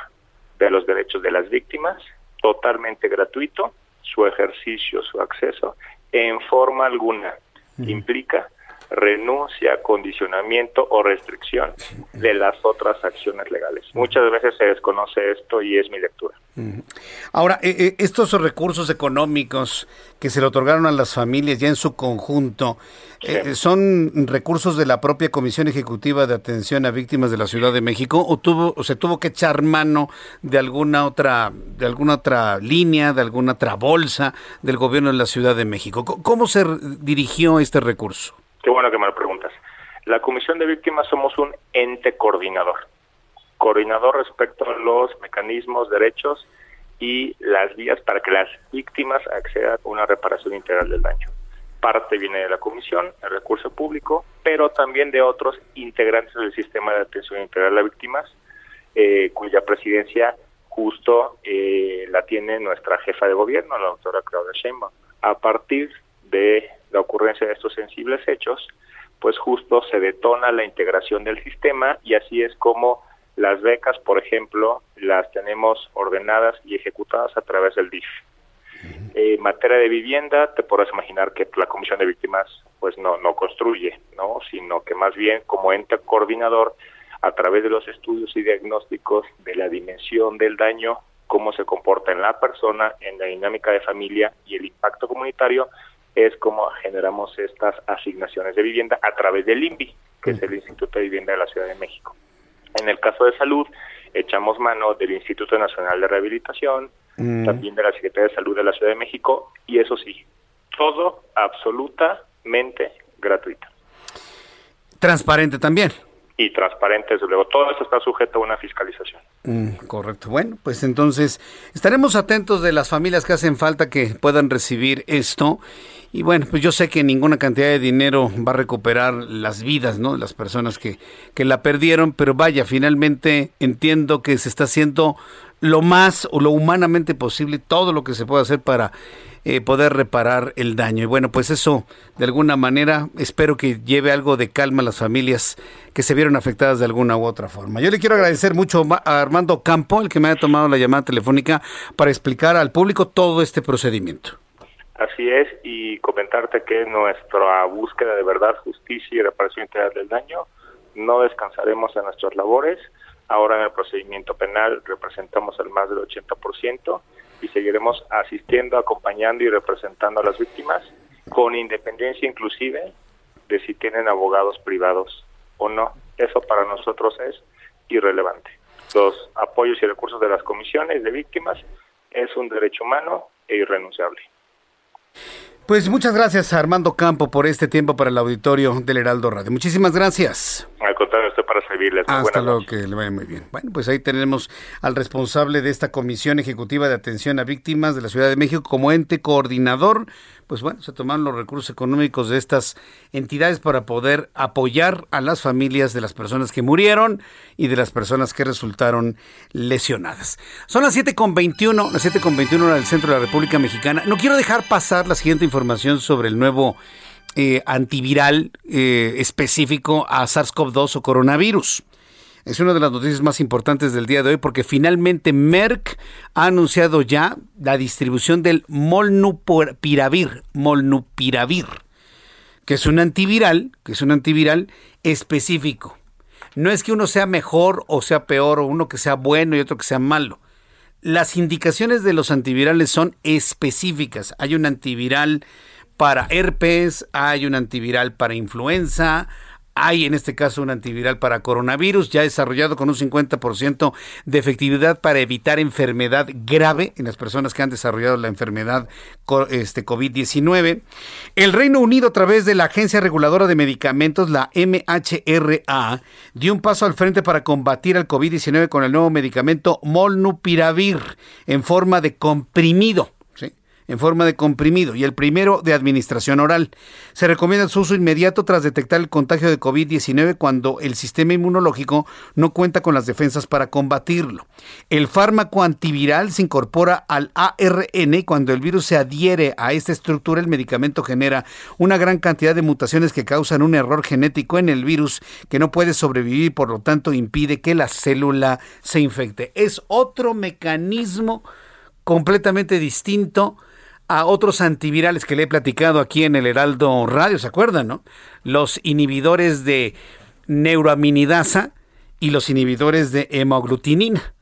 Speaker 18: de los derechos de las víctimas, totalmente gratuito, su ejercicio, su acceso, en forma alguna. Implica renuncia, condicionamiento o restricción de las otras acciones legales. Muchas veces se desconoce esto y es mi lectura.
Speaker 1: Ahora, eh, eh, estos recursos económicos que se le otorgaron a las familias ya en su conjunto, eh, ¿son recursos de la propia Comisión Ejecutiva de Atención a Víctimas de la Ciudad de México o, tuvo, o se tuvo que echar mano de alguna otra, de alguna otra línea, de alguna otra bolsa del gobierno de la Ciudad de México? ¿Cómo se dirigió este recurso?
Speaker 18: Qué bueno que me lo preguntas. La Comisión de Víctimas somos un ente coordinador coordinador respecto a los mecanismos, derechos y las vías para que las víctimas accedan a una reparación integral del daño. Parte viene de la comisión, el recurso público, pero también de otros integrantes del sistema de atención integral a víctimas, eh, cuya presidencia justo eh, la tiene nuestra jefa de gobierno, la doctora Claudia Sheinbaum. A partir de la ocurrencia de estos sensibles hechos, pues justo se detona la integración del sistema y así es como las becas, por ejemplo, las tenemos ordenadas y ejecutadas a través del DIF. En materia de vivienda, te podrás imaginar que la Comisión de Víctimas pues no, no construye, ¿no? sino que más bien como ente coordinador, a través de los estudios y diagnósticos de la dimensión del daño, cómo se comporta en la persona, en la dinámica de familia y el impacto comunitario, es como generamos estas asignaciones de vivienda a través del INVI, que es el Instituto de Vivienda de la Ciudad de México. En el caso de salud, echamos mano del Instituto Nacional de Rehabilitación, mm. también de la Secretaría de Salud de la Ciudad de México, y eso sí, todo absolutamente gratuito.
Speaker 1: Transparente también.
Speaker 18: Y transparente, desde luego. Todo esto está sujeto a una fiscalización.
Speaker 1: Mm, correcto. Bueno, pues entonces estaremos atentos de las familias que hacen falta que puedan recibir esto y bueno, pues yo sé que ninguna cantidad de dinero va a recuperar las vidas, ¿no? Las personas que, que la perdieron, pero vaya, finalmente entiendo que se está haciendo lo más o lo humanamente posible, todo lo que se puede hacer para eh, poder reparar el daño. Y bueno, pues eso, de alguna manera, espero que lleve algo de calma a las familias que se vieron afectadas de alguna u otra forma. Yo le quiero agradecer mucho a Armando Campo, el que me haya tomado la llamada telefónica, para explicar al público todo este procedimiento.
Speaker 18: Así es, y comentarte que nuestra búsqueda de verdad, justicia y reparación integral del daño, no descansaremos en nuestras labores. Ahora en el procedimiento penal representamos al más del 80% y seguiremos asistiendo, acompañando y representando a las víctimas con independencia inclusive de si tienen abogados privados o no. Eso para nosotros es irrelevante. Los apoyos y recursos de las comisiones de víctimas es un derecho humano e irrenunciable.
Speaker 1: Pues muchas gracias Armando Campo por este tiempo para el auditorio del Heraldo Radio. Muchísimas gracias.
Speaker 18: Al contrario, servirles.
Speaker 1: Hasta luego, que le vaya muy bien. Bueno, pues ahí tenemos al responsable de esta Comisión Ejecutiva de Atención a Víctimas de la Ciudad de México como ente coordinador pues bueno, se tomaron los recursos económicos de estas entidades para poder apoyar a las familias de las personas que murieron y de las personas que resultaron lesionadas. Son las 7.21, las 7.21 del centro de la República Mexicana. No quiero dejar pasar la siguiente información sobre el nuevo eh, antiviral eh, específico a SARS-CoV-2 o coronavirus. Es una de las noticias más importantes del día de hoy porque finalmente Merck ha anunciado ya la distribución del Molnupiravir, Molnupiravir, que es un antiviral, que es un antiviral específico. No es que uno sea mejor o sea peor, o uno que sea bueno y otro que sea malo. Las indicaciones de los antivirales son específicas. Hay un antiviral para herpes, hay un antiviral para influenza, hay en este caso un antiviral para coronavirus, ya desarrollado con un 50% de efectividad para evitar enfermedad grave en las personas que han desarrollado la enfermedad este, COVID-19. El Reino Unido, a través de la Agencia Reguladora de Medicamentos, la MHRA, dio un paso al frente para combatir al COVID-19 con el nuevo medicamento Molnupiravir en forma de comprimido en forma de comprimido y el primero de administración oral. Se recomienda su uso inmediato tras detectar el contagio de COVID-19 cuando el sistema inmunológico no cuenta con las defensas para combatirlo. El fármaco antiviral se incorpora al ARN y cuando el virus se adhiere a esta estructura el medicamento genera una gran cantidad de mutaciones que causan un error genético en el virus que no puede sobrevivir y por lo tanto impide que la célula se infecte. Es otro mecanismo completamente distinto a otros antivirales que le he platicado aquí en el Heraldo Radio, ¿se acuerdan, no? Los inhibidores de neuroaminidasa y los inhibidores de hemaglutinina,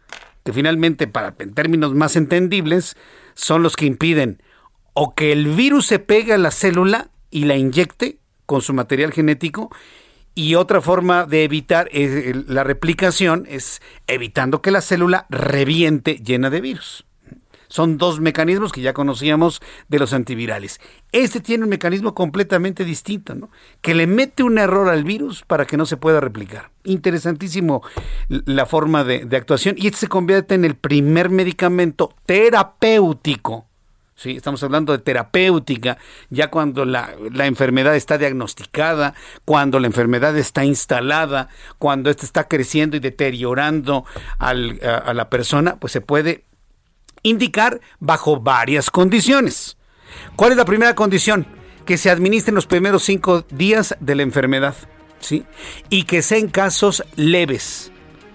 Speaker 1: que finalmente, para en términos más entendibles, son los que impiden o que el virus se pegue a la célula y la inyecte con su material genético y otra forma de evitar eh, la replicación es evitando que la célula reviente llena de virus. Son dos mecanismos que ya conocíamos de los antivirales. Este tiene un mecanismo completamente distinto, ¿no? Que le mete un error al virus para que no se pueda replicar. Interesantísimo la forma de, actuación. Y este se convierte en el primer medicamento terapéutico Sí, estamos hablando de terapéutica, ya cuando la, enfermedad está diagnosticada, cuando la enfermedad está instalada, cuando ésta está creciendo y deteriorando a, la persona, pues se puede indicar bajo varias condiciones. ¿Cuál es la primera condición? Que se administren los primeros cinco días de la enfermedad, ¿sí? Y que sean casos leves.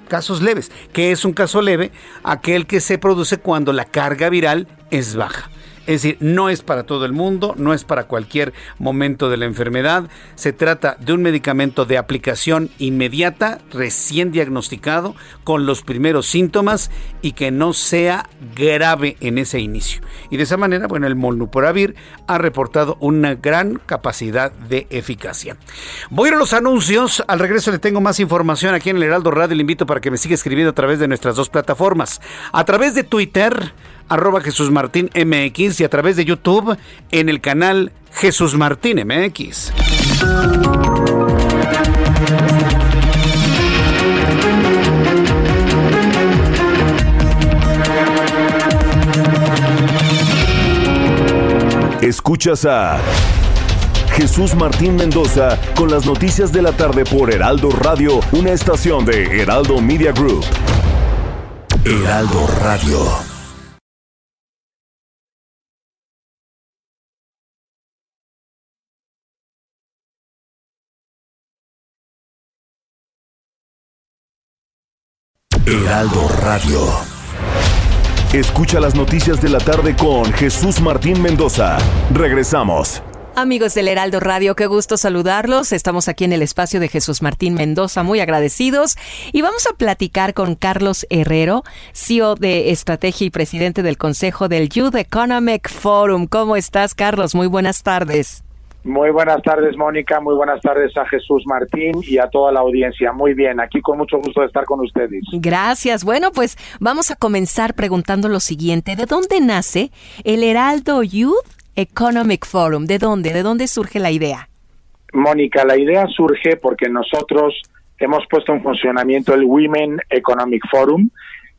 Speaker 1: Casos leves. ¿Qué es un caso leve? Aquel que se produce cuando la carga viral es baja. Es decir, no es para todo el mundo, no es para cualquier momento de la enfermedad. Se trata de un medicamento de aplicación inmediata, recién diagnosticado, con los primeros síntomas y que no sea grave en ese inicio. Y de esa manera, bueno, el Molnupiravir ha reportado una gran capacidad de eficacia. Voy a ir a los anuncios. Al regreso le tengo más información aquí en el Heraldo Radio. Le invito para que me siga escribiendo a través de nuestras dos plataformas. A través de Twitter arroba Jesús Martín MX y a través de YouTube en el canal Jesús Martín MX.
Speaker 8: Escuchas a Jesús Martín Mendoza con las noticias de la tarde por Heraldo Radio, una estación de Heraldo Media Group. Heraldo Radio. Heraldo Radio. Escucha las noticias de la tarde con Jesús Martín Mendoza. Regresamos.
Speaker 19: Amigos del Heraldo Radio, qué gusto saludarlos. Estamos aquí en el espacio de Jesús Martín Mendoza, muy agradecidos. Y vamos a platicar con Carlos Herrero, CEO de Estrategia y presidente del Consejo del Youth Economic Forum. ¿Cómo estás, Carlos? Muy buenas tardes.
Speaker 20: Muy buenas tardes, Mónica. Muy buenas tardes a Jesús Martín y a toda la audiencia. Muy bien, aquí con mucho gusto de estar con ustedes.
Speaker 19: Gracias. Bueno, pues vamos a comenzar preguntando lo siguiente. ¿De dónde nace el Heraldo Youth Economic Forum? ¿De dónde? ¿De dónde surge la idea?
Speaker 20: Mónica, la idea surge porque nosotros hemos puesto en funcionamiento el Women Economic Forum,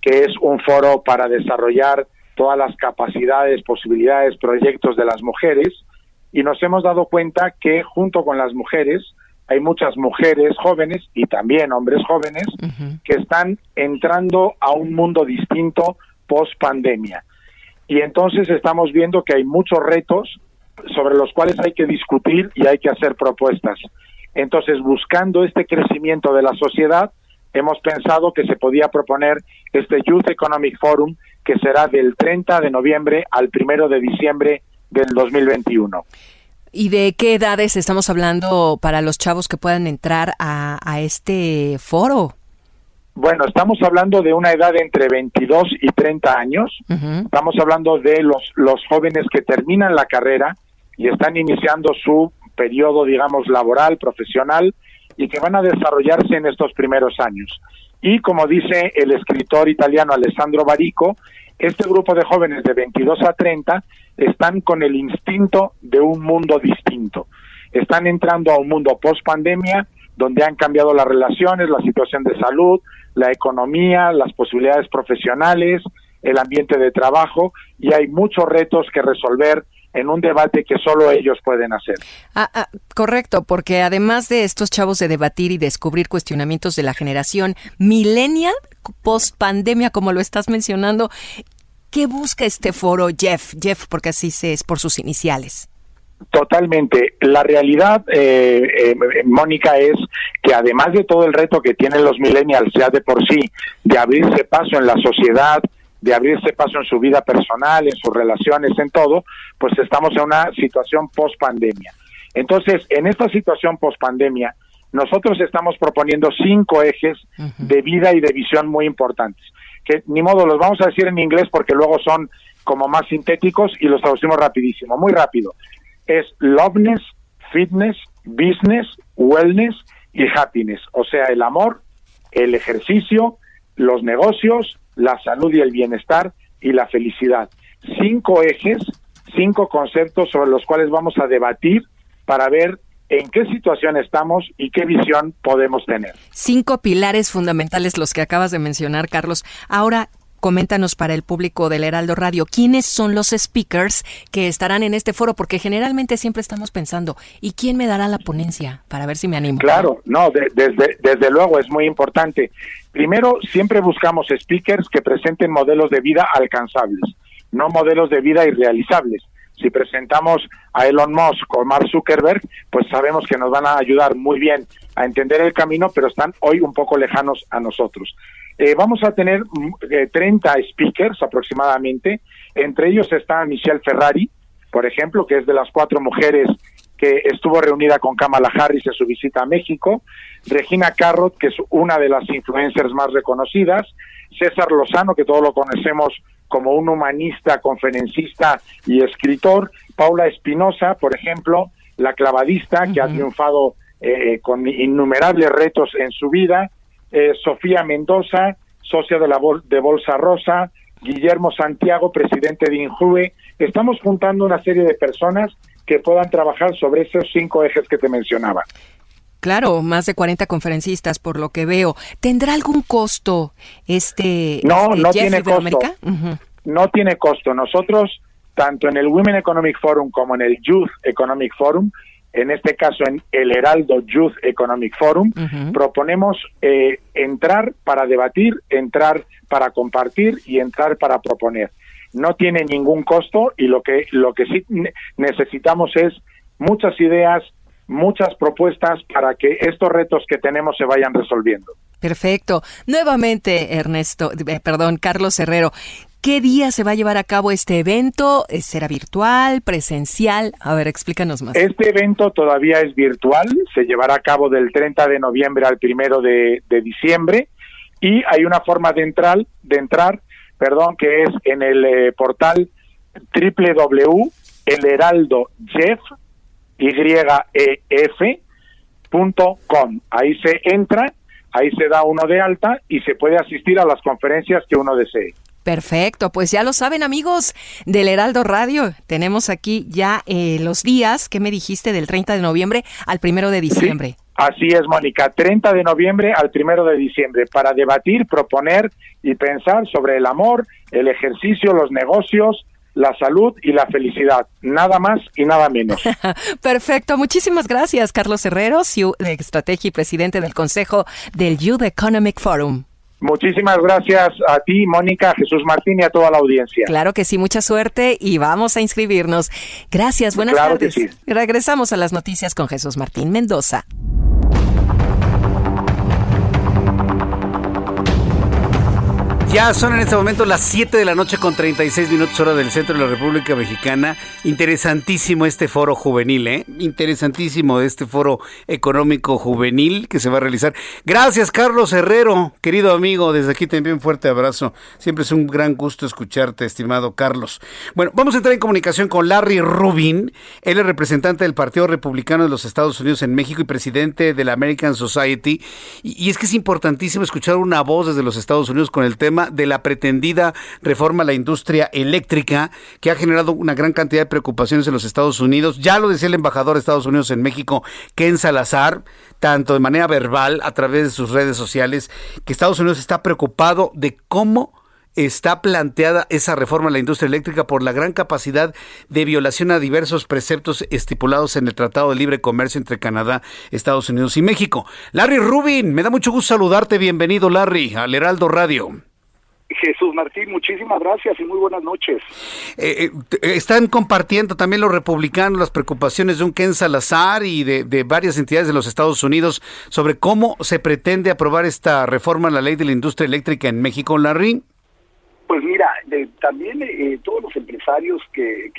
Speaker 20: que es un foro para desarrollar todas las capacidades, posibilidades, proyectos de las mujeres y nos hemos dado cuenta que junto con las mujeres hay muchas mujeres jóvenes y también hombres jóvenes que están entrando a un mundo distinto post pandemia. Y entonces estamos viendo que hay muchos retos sobre los cuales hay que discutir y hay que hacer propuestas. Entonces, buscando este crecimiento de la sociedad, hemos pensado que se podía proponer este Youth Economic Forum que será del 30 de noviembre al 1 de diciembre del 2021.
Speaker 19: ¿Y de qué edades estamos hablando para los chavos que puedan entrar a, a este foro?
Speaker 20: Bueno, estamos hablando de una edad entre 22 y 30 años. Estamos hablando de los, los jóvenes que terminan la carrera y están iniciando su periodo, digamos, laboral, profesional, y que van a desarrollarse en estos primeros años. Y como dice el escritor italiano Alessandro Barico, este grupo de jóvenes de 22 a 30 están con el instinto de un mundo distinto. Están entrando a un mundo post pandemia donde han cambiado las relaciones, la situación de salud, la economía, las posibilidades profesionales, el ambiente de trabajo y hay muchos retos que resolver en un debate que solo ellos pueden hacer.
Speaker 19: Ah, ah, correcto, porque además de estos chavos de debatir y descubrir cuestionamientos de la generación millennial, post pandemia, como lo estás mencionando, ¿qué busca este foro Jeff? Jeff, porque así se es por sus iniciales.
Speaker 20: Totalmente. La realidad, eh, eh, Mónica, es que además de todo el reto que tienen los millennials ya de por sí, de abrirse paso en la sociedad, de abrirse paso en su vida personal, en sus relaciones, en todo, pues estamos en una situación post pandemia. Entonces, en esta situación post pandemia, nosotros estamos proponiendo cinco ejes de vida y de visión muy importantes, ni modo los vamos a decir en inglés porque luego son como más sintéticos y los traducimos rapidísimo, muy rápido es loveness, fitness, business, wellness y happiness, o sea, el amor, el ejercicio, los negocios, la salud y el bienestar y la felicidad. Cinco ejes, cinco conceptos sobre los cuales vamos a debatir para ver en qué situación estamos y qué visión podemos tener.
Speaker 19: Cinco pilares fundamentales los que acabas de mencionar, Carlos. Ahora, coméntanos para el público del Heraldo Radio, ¿quiénes son los speakers que estarán en este foro? Porque generalmente siempre estamos pensando, ¿y quién me dará la ponencia? Para ver si me animo.
Speaker 20: Claro, no, desde, desde luego es muy importante. Primero, siempre buscamos speakers que presenten modelos de vida alcanzables, no modelos de vida irrealizables. Si presentamos a Elon Musk o Mark Zuckerberg, pues sabemos que nos van a ayudar muy bien a entender el camino, pero están hoy un poco lejanos a nosotros. Eh, vamos a tener 30 mm, eh, speakers aproximadamente. Entre ellos está Michelle Ferrari, por ejemplo, que es de las cuatro mujeres que estuvo reunida con Kamala Harris en su visita a México. Regina Carrot, que es una de las influencers más reconocidas. César Lozano, que todos lo conocemos como un humanista, conferencista y escritor. Paula Espinosa, por ejemplo, la clavadista, que ha triunfado eh, con innumerables retos en su vida. Eh, Sofía Mendoza, socia de la de Bolsa Rosa, Guillermo Santiago, presidente de Injuve. Estamos juntando una serie de personas que puedan trabajar sobre esos cinco ejes que te mencionaba.
Speaker 19: Claro, más de 40 conferencistas, por lo que veo. ¿Tendrá algún costo este?
Speaker 20: No,
Speaker 19: este
Speaker 20: no tiene costo. No tiene costo. Nosotros, tanto en el Women Economic Forum como en el Youth Economic Forum, en este caso en el Heraldo Youth Economic Forum, proponemos eh, entrar para debatir, entrar para compartir y entrar para proponer. No tiene ningún costo y lo que, lo que sí necesitamos es muchas ideas, muchas propuestas para que estos retos que tenemos se vayan resolviendo.
Speaker 19: Perfecto. Nuevamente, Ernesto, eh, perdón, Carlos Herrero, ¿Qué día se va a llevar a cabo este evento? ¿Será virtual, presencial? A ver, explícanos más.
Speaker 20: Este evento todavía es virtual, se llevará a cabo del 30 de noviembre al 1 de, diciembre y hay una forma de entrar, de entrar, perdón, que es en el eh, portal www.elheraldojeff.com. Ahí se entra, ahí se da uno de alta y se puede asistir a las conferencias que uno desee.
Speaker 19: Perfecto, pues ya lo saben amigos del Heraldo Radio. Tenemos aquí ya eh, los días que me dijiste del 30 de noviembre al primero de diciembre.
Speaker 20: así es, Mónica, 30 de noviembre al primero de diciembre para debatir, proponer y pensar sobre el amor, el ejercicio, los negocios, la salud y la felicidad. Nada más y nada menos. *laughs*
Speaker 19: Perfecto. Muchísimas gracias, Carlos Herrero, de Estrategia y presidente del Consejo del Youth Economic Forum.
Speaker 20: Muchísimas gracias a ti, Mónica, Jesús Martín y a toda la audiencia.
Speaker 19: Claro que sí, mucha suerte y vamos a inscribirnos. Gracias, buenas tardes. Regresamos a las noticias con Jesús Martín Mendoza.
Speaker 1: Ya son en este momento las 7 de la noche con 36 minutos hora del centro de la República Mexicana. Interesantísimo este foro juvenil, ¿eh? Interesantísimo este foro económico juvenil que se va a realizar. Gracias, Carlos Herrero, querido amigo. Desde aquí te envío un fuerte abrazo. Siempre es un gran gusto escucharte, estimado Carlos. Bueno, vamos a entrar en comunicación con Larry Rubin. Él es representante del Partido Republicano de los Estados Unidos en México y presidente de la American Society. Y, y es que es importantísimo escuchar una voz desde los Estados Unidos con el tema de la pretendida reforma a la industria eléctrica que ha generado una gran cantidad de preocupaciones en los Estados Unidos. Ya lo decía el embajador de Estados Unidos en México, Ken Salazar, tanto de manera verbal a través de sus redes sociales, que Estados Unidos está preocupado de cómo está planteada esa reforma a la industria eléctrica por la gran capacidad de violación a diversos preceptos estipulados en el Tratado de Libre Comercio entre Canadá, Estados Unidos y México. Larry Rubin, me da mucho gusto saludarte. Bienvenido, Larry, al Heraldo Radio.
Speaker 21: Jesús Martín, muchísimas gracias y muy buenas noches.
Speaker 1: Eh, eh, están compartiendo también los republicanos las preocupaciones de un Ken Salazar y de, de, varias entidades de los Estados Unidos sobre cómo se pretende aprobar esta reforma a la ley de la industria eléctrica en México, Larry.
Speaker 21: Pues mira, de, también eh, todos los empresarios que,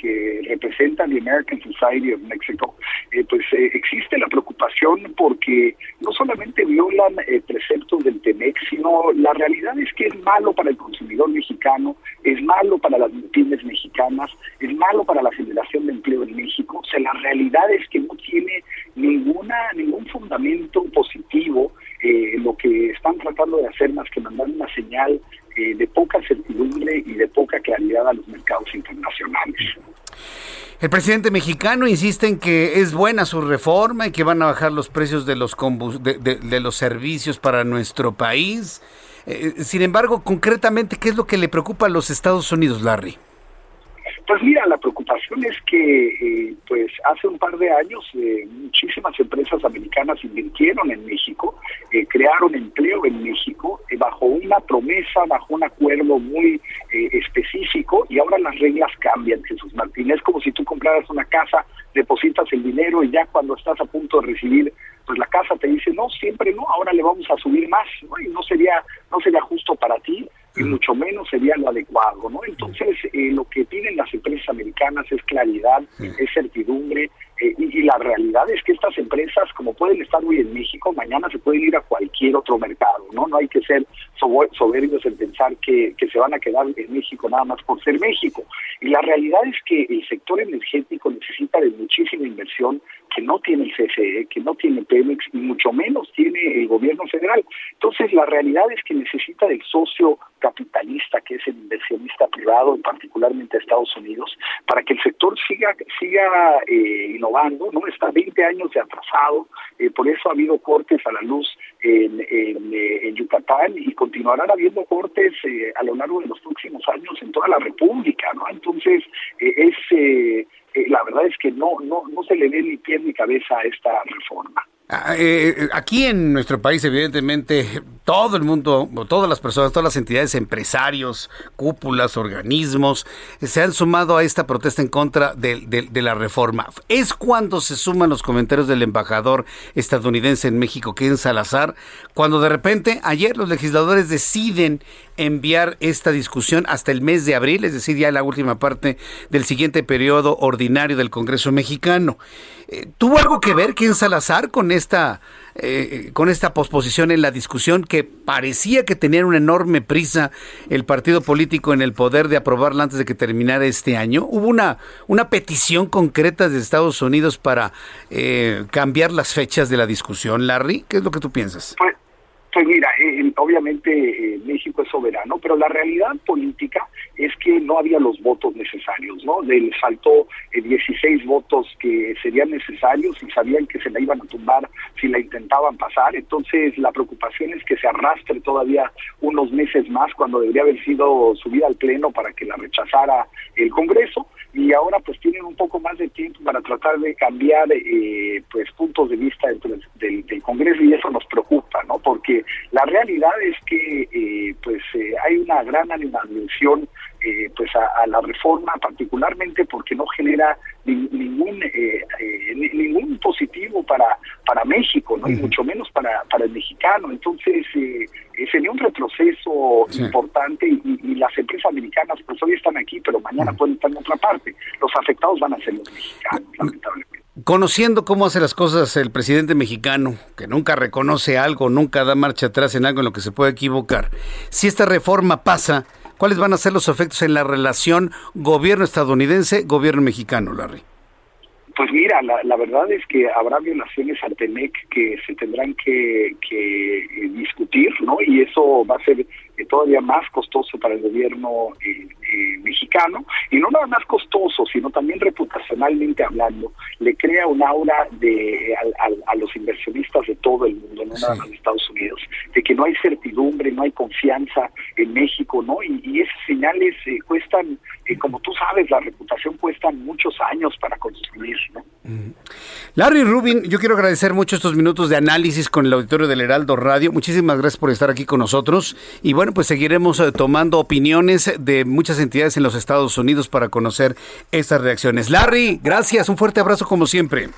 Speaker 21: representan la American Society of Mexico, eh, pues eh, existe la preocupación porque no solamente violan preceptos del TEMEX, sino la realidad es que es malo para el consumidor mexicano, es malo para las pymes mexicanas, es malo para la generación de empleo en México. O sea, la realidad es que no tiene ninguna ningún fundamento positivo lo que están tratando de hacer más que mandar una señal eh, de poca certidumbre y de poca claridad a los mercados internacionales.
Speaker 1: El presidente mexicano insiste en que es buena su reforma y que van a bajar los precios de los, de, de, de los servicios para nuestro país. Eh, sin embargo, concretamente, ¿qué es lo que le preocupa a los Estados Unidos, Larry?
Speaker 21: Pues mira, la preocupación es que eh, pues hace un par de años eh, muchísimas empresas americanas invirtieron en México, eh, crearon empleo en México bajo una promesa, bajo un acuerdo muy específico y ahora las reglas cambian, Jesús Martín. Es como si tú compraras una casa, depositas el dinero y ya cuando estás a punto de recibir pues la casa te dice no siempre no ahora le vamos a subir más ¿no? y no sería no sería justo para ti y mucho menos sería lo adecuado, ¿no? Entonces, eh, lo que piden las empresas americanas es claridad, es certidumbre, eh, y, y, la realidad es que estas empresas, como pueden estar hoy en México, mañana se pueden ir a cualquier otro mercado, ¿no? No hay que ser soberbios en pensar que, que se van a quedar en México nada más por ser México. Y la realidad es que el sector energético necesita de muchísima inversión que no tiene el CFE, que no tiene Pemex y mucho menos tiene el gobierno federal. Entonces, la realidad es que necesita del socio capitalista, que es el inversionista privado, particularmente Estados Unidos, para que el sector siga siga eh, innovando, no está 20 años de atrasado, eh, por eso ha habido cortes a la luz en, eh, en Yucatán y continuarán habiendo cortes eh, a lo largo de los próximos años en toda la República, ¿no? Entonces, es la verdad es que no, no, no se le ve ni pie ni cabeza a esta reforma.
Speaker 1: Eh, aquí en nuestro país, evidentemente, todo el mundo, todas las personas, todas las entidades, empresarios, cúpulas, organismos, se han sumado a esta protesta en contra de, de, la reforma. Es cuando se suman los comentarios del embajador estadounidense en México, Ken Salazar, cuando de repente ayer los legisladores deciden enviar esta discusión hasta el mes de abril, es decir, ya la última parte del siguiente periodo ordinario del Congreso mexicano. Eh, ¿Tuvo algo que ver Ken Salazar con esta, eh, con esta posposición en la discusión que parecía que tenían una enorme prisa el partido político en el poder de aprobarla antes de que terminara este año? ¿Hubo una, una petición concreta de Estados Unidos para eh, cambiar las fechas de la discusión, Larry? ¿Qué es lo que tú piensas?
Speaker 21: Pues, pues mira, eh, obviamente eh, México es soberano, pero la realidad política es que no había los votos necesarios, ¿no? Les faltó eh, 16 votos que serían necesarios y sabían que se la iban a tumbar si la intentaban pasar. Entonces, la preocupación es que se arrastre todavía unos meses más cuando debería haber sido subida al Pleno para que la rechazara el Congreso y ahora pues tienen un poco más de tiempo para tratar de cambiar eh, pues puntos de vista dentro del, del, Congreso y eso nos preocupa, ¿no? Porque la realidad es que eh, pues eh, hay una gran animación eh, pues a, la reforma, particularmente porque no genera ningún eh, eh, ningún positivo para para México, no y mucho menos para para el mexicano. Entonces sería un retroceso importante y, las empresas americanas pues hoy están aquí, pero mañana pueden estar en otra parte. Los afectados van a ser los mexicanos, lamentablemente.
Speaker 1: Conociendo cómo hace las cosas el presidente mexicano, que nunca reconoce algo, nunca da marcha atrás en algo en lo que se puede equivocar, si esta reforma pasa, ¿cuáles van a ser los efectos en la relación gobierno estadounidense-gobierno mexicano, Larry?
Speaker 21: Pues mira, la, verdad es que habrá violaciones al TEMEC que se tendrán que, que discutir, ¿no? Y eso va a ser eh, todavía más costoso para el gobierno eh, mexicano y no nada más costoso, sino también reputacionalmente hablando, le crea un aura de a, los inversionistas de todo el mundo, no nada más de Estados Unidos, de que no hay certidumbre, no hay confianza en México, ¿no? Y, y esas señales cuestan, como tú sabes, la reputación cuesta muchos años para construir, ¿no?
Speaker 1: Mm. Larry Rubin, yo quiero agradecer mucho estos minutos de análisis con el auditorio del Heraldo Radio. Muchísimas gracias por estar aquí con nosotros. Y bueno, pues seguiremos eh, tomando opiniones de muchas entidades en los Estados Unidos para conocer estas reacciones. Larry, gracias. Un fuerte abrazo como siempre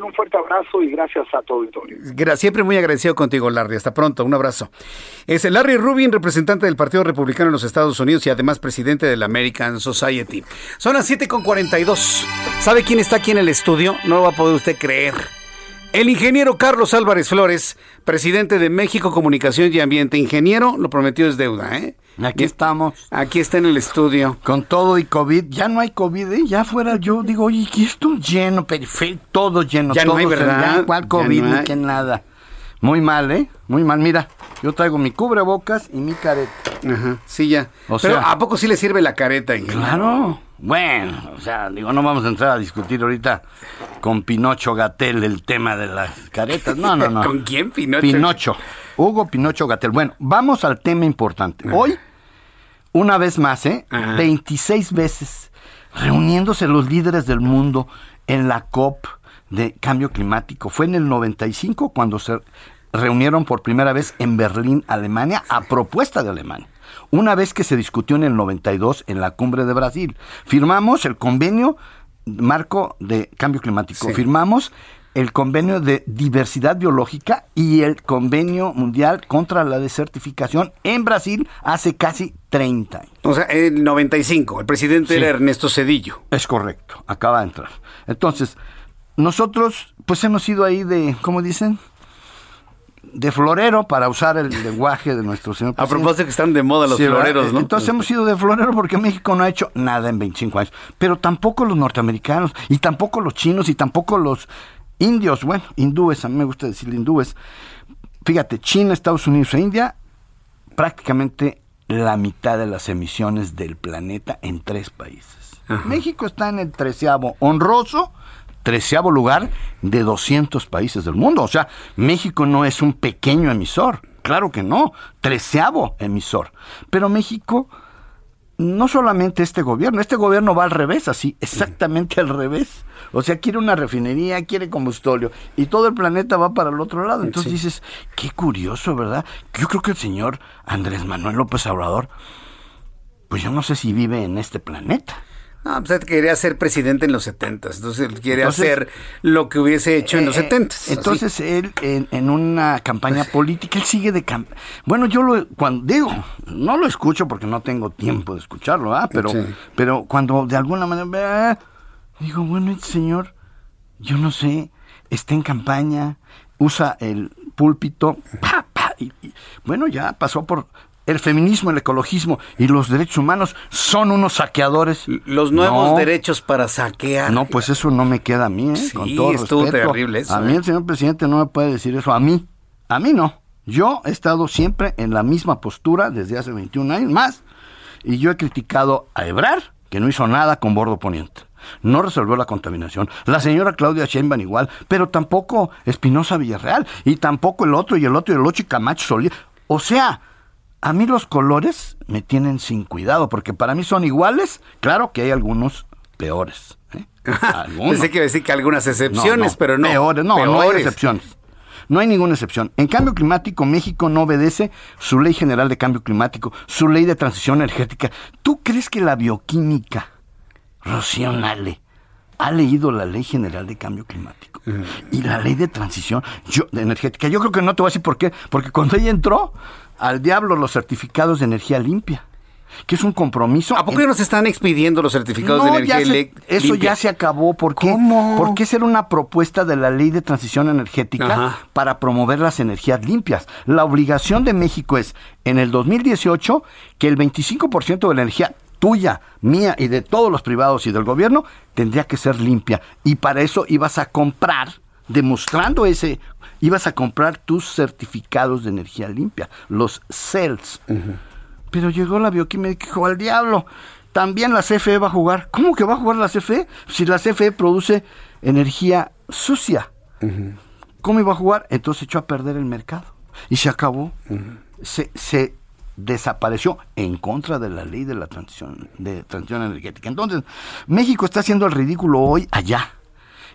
Speaker 21: un fuerte abrazo y gracias a todo auditorio.
Speaker 1: Siempre muy agradecido contigo, Larry. Hasta pronto, un abrazo. Es Larry Rubin, representante del Partido Republicano en los Estados Unidos y además presidente de la American Society. Son las 7.42. ¿Sabe quién está aquí en el estudio? No lo va a poder usted creer. El ingeniero Carlos Álvarez Flores, presidente de México Comunicación y Ambiente. Ingeniero, lo prometió es deuda, ¿eh?
Speaker 22: Aquí estamos.
Speaker 1: Aquí está en el estudio.
Speaker 22: Con todo y COVID. Ya no hay COVID, ¿eh? Ya fuera yo digo, oye, ¿qué esto lleno, perfecto, todo lleno.
Speaker 1: Ya
Speaker 22: no
Speaker 1: hay, ¿verdad?
Speaker 22: ¿Cuál COVID? ni que nada. Muy mal, ¿eh? Muy mal. Mira, yo traigo mi cubrebocas y mi careta.
Speaker 1: Ajá, sí, ya. O Pero ¿a poco sí le sirve la careta, ingeniero?
Speaker 22: Claro. Bueno, o sea, digo, no vamos a entrar a discutir ahorita con Pinocho Gatel el tema de las caretas. No, no, no. *laughs*
Speaker 1: ¿Con quién, Pinocho?
Speaker 22: Pinocho. Hugo Pinocho Gatel. Bueno, vamos al tema importante. Hoy, una vez más, ¿eh? 26 veces reuniéndose los líderes del mundo en la COP de cambio climático. Fue en el 95 cuando se reunieron por primera vez en Berlín, Alemania, a propuesta de Alemania. Una vez que se discutió en el 92 en la cumbre de Brasil, firmamos el convenio marco de cambio climático, firmamos el convenio de diversidad biológica y el convenio mundial contra la desertificación en Brasil hace casi 30 años.
Speaker 1: O sea, en el 95, el presidente era Ernesto Cedillo.
Speaker 22: Es correcto, acaba de entrar. Entonces, nosotros pues hemos ido ahí de, ¿cómo dicen? De florero para usar el lenguaje de nuestro señor
Speaker 1: presidente. A propósito que están de moda los floreros, ¿no?
Speaker 22: Entonces hemos ido de florero porque México no ha hecho nada en 25 años. Pero tampoco los norteamericanos, y tampoco los chinos, y tampoco los indios, bueno, hindúes, a mí me gusta decir hindúes. Fíjate, China, Estados Unidos e India, prácticamente la mitad de las emisiones del planeta en tres países. México está en el treceavo honroso treceavo lugar de 200 países del mundo. O sea, México no es un pequeño emisor. Claro que no, treceavo emisor. Pero México, no solamente este gobierno, este gobierno va al revés, así, exactamente al revés. O sea, quiere una refinería, quiere combustorio, y todo el planeta va para el otro lado. Entonces dices, qué curioso, ¿verdad? Yo creo que el señor Andrés Manuel López Obrador, pues yo no sé si vive en este planeta.
Speaker 1: Ah, pues él quería ser presidente en los 70, entonces él quiere hacer lo que hubiese hecho en los 70.
Speaker 22: Eh, entonces él en, una campaña política, él sigue de Bueno, yo lo cuando digo, no lo escucho porque no tengo tiempo de escucharlo, ¿ah? Pero, pero cuando de alguna manera digo, bueno, este señor, yo no sé, está en campaña, usa el púlpito, y, bueno, ya pasó por el feminismo, el ecologismo y los derechos humanos son unos saqueadores.
Speaker 1: Los nuevos derechos para saquear.
Speaker 22: No, pues eso no me queda a mí, ¿eh?
Speaker 1: Sí, Con todo estuvo terrible eso.
Speaker 22: A mí
Speaker 1: ¿eh?
Speaker 22: el señor presidente no me puede decir eso. A mí, a mí no. Yo he estado siempre en la misma postura desde hace 21 años más. Y yo he criticado a Ebrar, que no hizo nada con Bordo Poniente. No resolvió la contaminación. La señora Claudia Sheinbaum igual, pero tampoco Espinosa Villarreal, y tampoco el otro, y el otro, y el otro, y Camacho Solís. O sea, a mí los colores me tienen sin cuidado, porque para mí son iguales, claro que hay algunos peores. ¿eh? *laughs*
Speaker 1: Pensé que decir que algunas excepciones, pero no.
Speaker 22: Peores, no, no hay excepciones. No hay ninguna excepción. En cambio climático, México no obedece su ley general de cambio climático, su ley de transición energética. ¿Tú crees que la bioquímica, Rocío Nale, ha leído la ley general de cambio climático y la ley de transición yo- de energética? Yo creo que no te voy a decir por qué. Porque cuando ella entró, al diablo los certificados de energía limpia, que es un compromiso.
Speaker 1: ¿A poco ya nos están expidiendo los certificados de energía elec-
Speaker 22: Eso
Speaker 1: limpia?
Speaker 22: ya se acabó. ¿Por qué? Porque esa era una propuesta de la ley de transición energética
Speaker 1: Ajá.
Speaker 22: para promover las energías limpias. La obligación de México es, en el 2018, que el 25% de la energía tuya, mía y de todos los privados y del gobierno tendría que ser limpia. Y para eso ibas a comprar, demostrando ese, ibas a comprar tus certificados de energía limpia, los CELS. Pero llegó la bioquímica y dijo, al diablo, también la CFE va a jugar. ¿Cómo que va a jugar la CFE? Si la CFE produce energía sucia. ¿Cómo iba a jugar? Entonces echó a perder el mercado. Y se acabó. se, se desapareció en contra de la ley de la transición, de transición energética. Entonces, México está haciendo el ridículo hoy allá,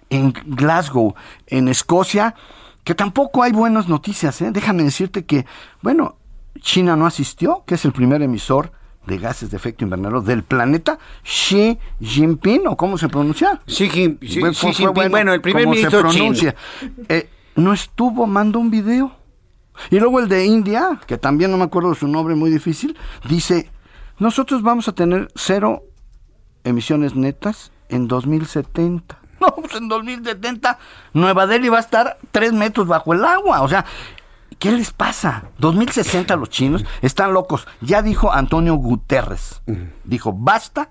Speaker 22: en Glasgow, en Escocia, que tampoco hay buenas noticias. ¿eh? Déjame decirte que, bueno, China no asistió, que es el primer emisor de gases de efecto invernadero del planeta, Xi Jinping, o cómo se pronuncia.
Speaker 1: Xi, Jin- Xi-
Speaker 22: Fue-
Speaker 1: Xi
Speaker 22: fue
Speaker 1: Jinping, bueno, el primer
Speaker 22: se
Speaker 1: ministro chino.
Speaker 22: Eh, no estuvo, mandó un video. Y luego el de India, que también no me acuerdo su nombre, muy difícil, dice, nosotros vamos a tener cero emisiones netas en 2070. *laughs* No, pues en 2070 Nueva Delhi va a estar tres metros bajo el agua. O sea, ¿qué les pasa? 2060 los chinos están locos. Ya dijo Antonio Guterres. Dijo, basta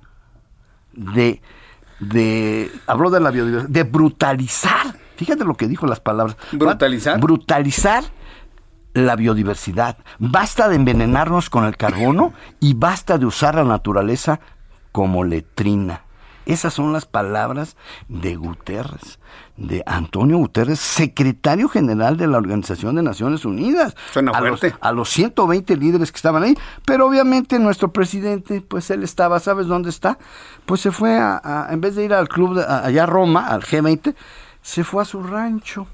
Speaker 22: de, de, habló de la biodiversidad, de brutalizar. Fíjate lo que dijo las palabras.
Speaker 1: ¿Brutalizar?
Speaker 22: Brutalizar la biodiversidad. Basta de envenenarnos con el carbono y basta de usar la naturaleza como letrina. Esas son las palabras de Guterres, de Antonio Guterres, secretario general de la Organización de Naciones Unidas.
Speaker 1: Suena
Speaker 22: a los,
Speaker 1: fuerte.
Speaker 22: a los 120 líderes que estaban ahí. Pero obviamente nuestro presidente, pues él estaba, ¿sabes dónde está? Pues se fue a, a- en vez de ir al club de- a- allá a Roma, al G20, se fue a su rancho.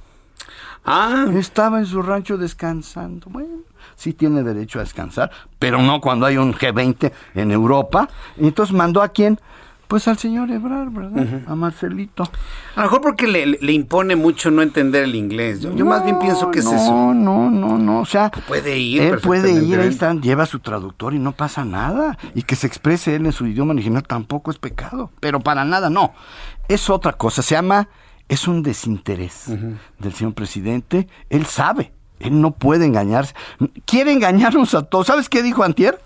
Speaker 1: Ah.
Speaker 22: Estaba en su rancho descansando. Bueno, sí tiene derecho a descansar, pero no cuando hay un G20 en Europa. Entonces mandó a quién? Pues al señor Ebrard, ¿verdad? A Marcelito.
Speaker 1: A lo mejor porque le, le impone mucho no entender el inglés. Yo, yo más bien pienso que es
Speaker 22: no,
Speaker 1: eso.
Speaker 22: No, no, no, o sea,
Speaker 1: Puede ir.
Speaker 22: él puede ir, ahí está, lleva su traductor y no pasa nada. Y que se exprese él en su idioma original tampoco es pecado, pero para nada no. Es otra cosa, se llama, es un desinterés del señor presidente. Él sabe, él no puede engañarse. Quiere engañarnos a todos. ¿Sabes qué dijo Antier?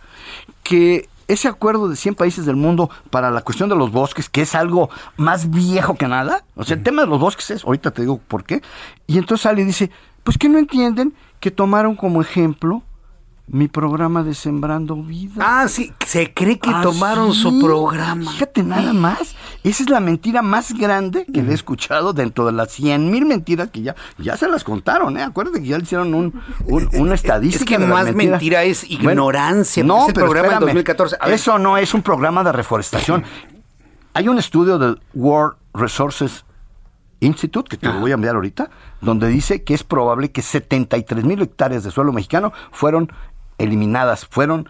Speaker 22: Que ese acuerdo de 100 países del mundo para la cuestión de los bosques, que es algo más viejo que nada, o sea, el tema de los bosques es, ahorita te digo por qué, y entonces sale y dice, pues que no entienden que tomaron como ejemplo mi programa de Sembrando Vida.
Speaker 1: Ah, sí, se cree que
Speaker 22: Ah,
Speaker 1: tomaron
Speaker 22: sí.
Speaker 1: su programa.
Speaker 22: Fíjate nada más. Esa es la mentira más grande que le he escuchado dentro de las 100 mil mentiras que ya, ya se las contaron, ¿eh? Acuérdate que ya le hicieron un, un- una estadística.
Speaker 1: Es que
Speaker 22: de
Speaker 1: más
Speaker 22: mentiras.
Speaker 1: mentira es
Speaker 22: Bueno,
Speaker 1: ignorancia,
Speaker 22: no, pero
Speaker 1: programa
Speaker 22: espérame,
Speaker 1: 2014 a ver.
Speaker 22: Eso no es un programa de reforestación. Hay un estudio del World Resources Institute, que te lo voy a enviar ahorita, donde dice que es probable que 73 mil hectáreas de suelo mexicano fueron eliminadas, fueron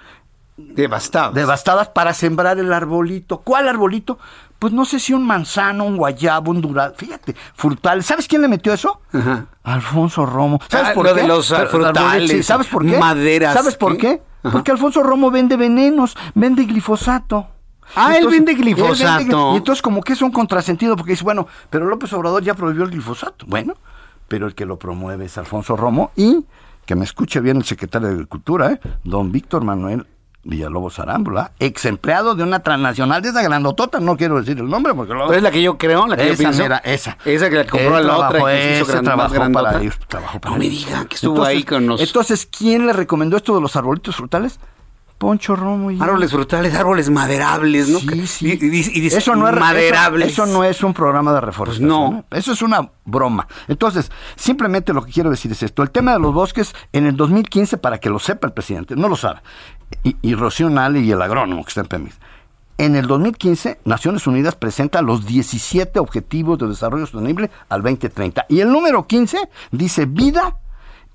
Speaker 1: devastadas.
Speaker 22: devastadas para sembrar el arbolito. ¿Cuál arbolito? Pues no sé si un manzano, un guayabo, un durazno, fíjate, frutales. ¿Sabes quién le metió eso? Alfonso Romo. ¿Sabes
Speaker 1: Ah,
Speaker 22: por
Speaker 1: lo
Speaker 22: qué?
Speaker 1: de los, frutales,
Speaker 22: sí, ¿Sabes por qué?
Speaker 1: maderas,
Speaker 22: ¿Sabes por qué?
Speaker 1: Ajá.
Speaker 22: Porque Alfonso Romo vende venenos, vende glifosato.
Speaker 1: Ah, él vende
Speaker 22: él vende
Speaker 1: glifosato.
Speaker 22: gli- y entonces como que es un contrasentido porque dice, bueno, pero López Obrador ya prohibió el glifosato. Bueno, pero el que lo promueve es Alfonso Romo y que me escuche bien el secretario de Agricultura, ¿eh? don Víctor Manuel Villalobos Arámbula, ex empleado de una transnacional de esa grandotota, no quiero decir el nombre porque.
Speaker 1: Pero es la que yo creo, la que yo
Speaker 22: esa
Speaker 1: pienso.
Speaker 22: mera, esa.
Speaker 1: Esa que la compró a la otra y que se hizo gran-
Speaker 22: trabajó para ellos, trabajó para
Speaker 1: No me
Speaker 22: ellos.
Speaker 1: diga que estuvo ahí con los-
Speaker 22: Entonces, ¿quién le recomendó esto de los arbolitos frutales? Poncho Romo y...
Speaker 1: Árboles frutales, árboles maderables, ¿no?
Speaker 22: Sí, sí.
Speaker 1: Y, y- y dice,
Speaker 22: eso no es
Speaker 1: maderables.
Speaker 22: Eso, eso no es un programa de reforestación.
Speaker 1: no.
Speaker 22: ¿eh? Eso es una broma. Entonces, simplemente lo que quiero decir es esto. El tema de los bosques en el 2015, para que lo sepa el presidente, no lo sabe, y, y Rocío Nale y el agrónomo que está en Pemex, En el 2015, Naciones Unidas presenta los 17 Objetivos de Desarrollo Sostenible al 2030. Y el número 15 dice vida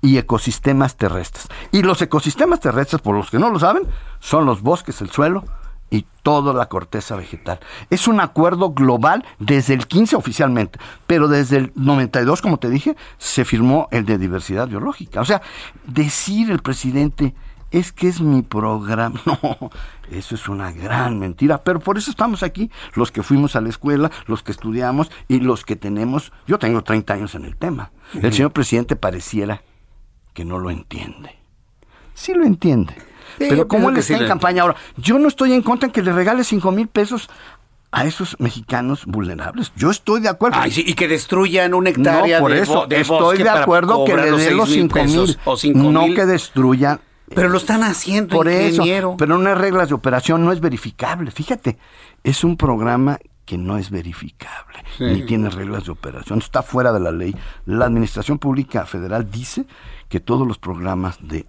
Speaker 22: y ecosistemas terrestres. Y los ecosistemas terrestres, por los que no lo saben, son los bosques, el suelo y toda la corteza vegetal. Es un acuerdo global desde el 15 oficialmente, pero desde el 92, como te dije, se firmó el de diversidad biológica. O sea, decir el presidente es que es mi programa. *laughs* No, eso es una gran mentira. Pero por eso estamos aquí, los que fuimos a la escuela, los que estudiamos y los que tenemos. Yo tengo 30 años en el tema. El señor presidente pareciera que no lo entiende. Sí lo entiende.
Speaker 1: Sí,
Speaker 22: pero
Speaker 1: pienso
Speaker 22: él está
Speaker 1: sí
Speaker 22: en campaña ahora, yo no estoy en contra en que le regale 5 mil pesos a esos mexicanos vulnerables. Yo estoy de acuerdo.
Speaker 1: Ay, sí, y que destruyan una hectárea
Speaker 22: no, por
Speaker 1: de,
Speaker 22: eso
Speaker 1: de
Speaker 22: estoy de acuerdo que le den los
Speaker 1: 6,000
Speaker 22: 5 mil,
Speaker 1: pesos o 5
Speaker 22: no que destruyan.
Speaker 1: Pero lo están haciendo,
Speaker 22: Por
Speaker 1: ingeniero.
Speaker 22: eso, pero no hay reglas de operación, no es verificable. Fíjate, es un programa que no es verificable,
Speaker 1: Sí.
Speaker 22: ni tiene reglas de operación, está fuera de la ley. La Administración Pública Federal dice que todos los programas de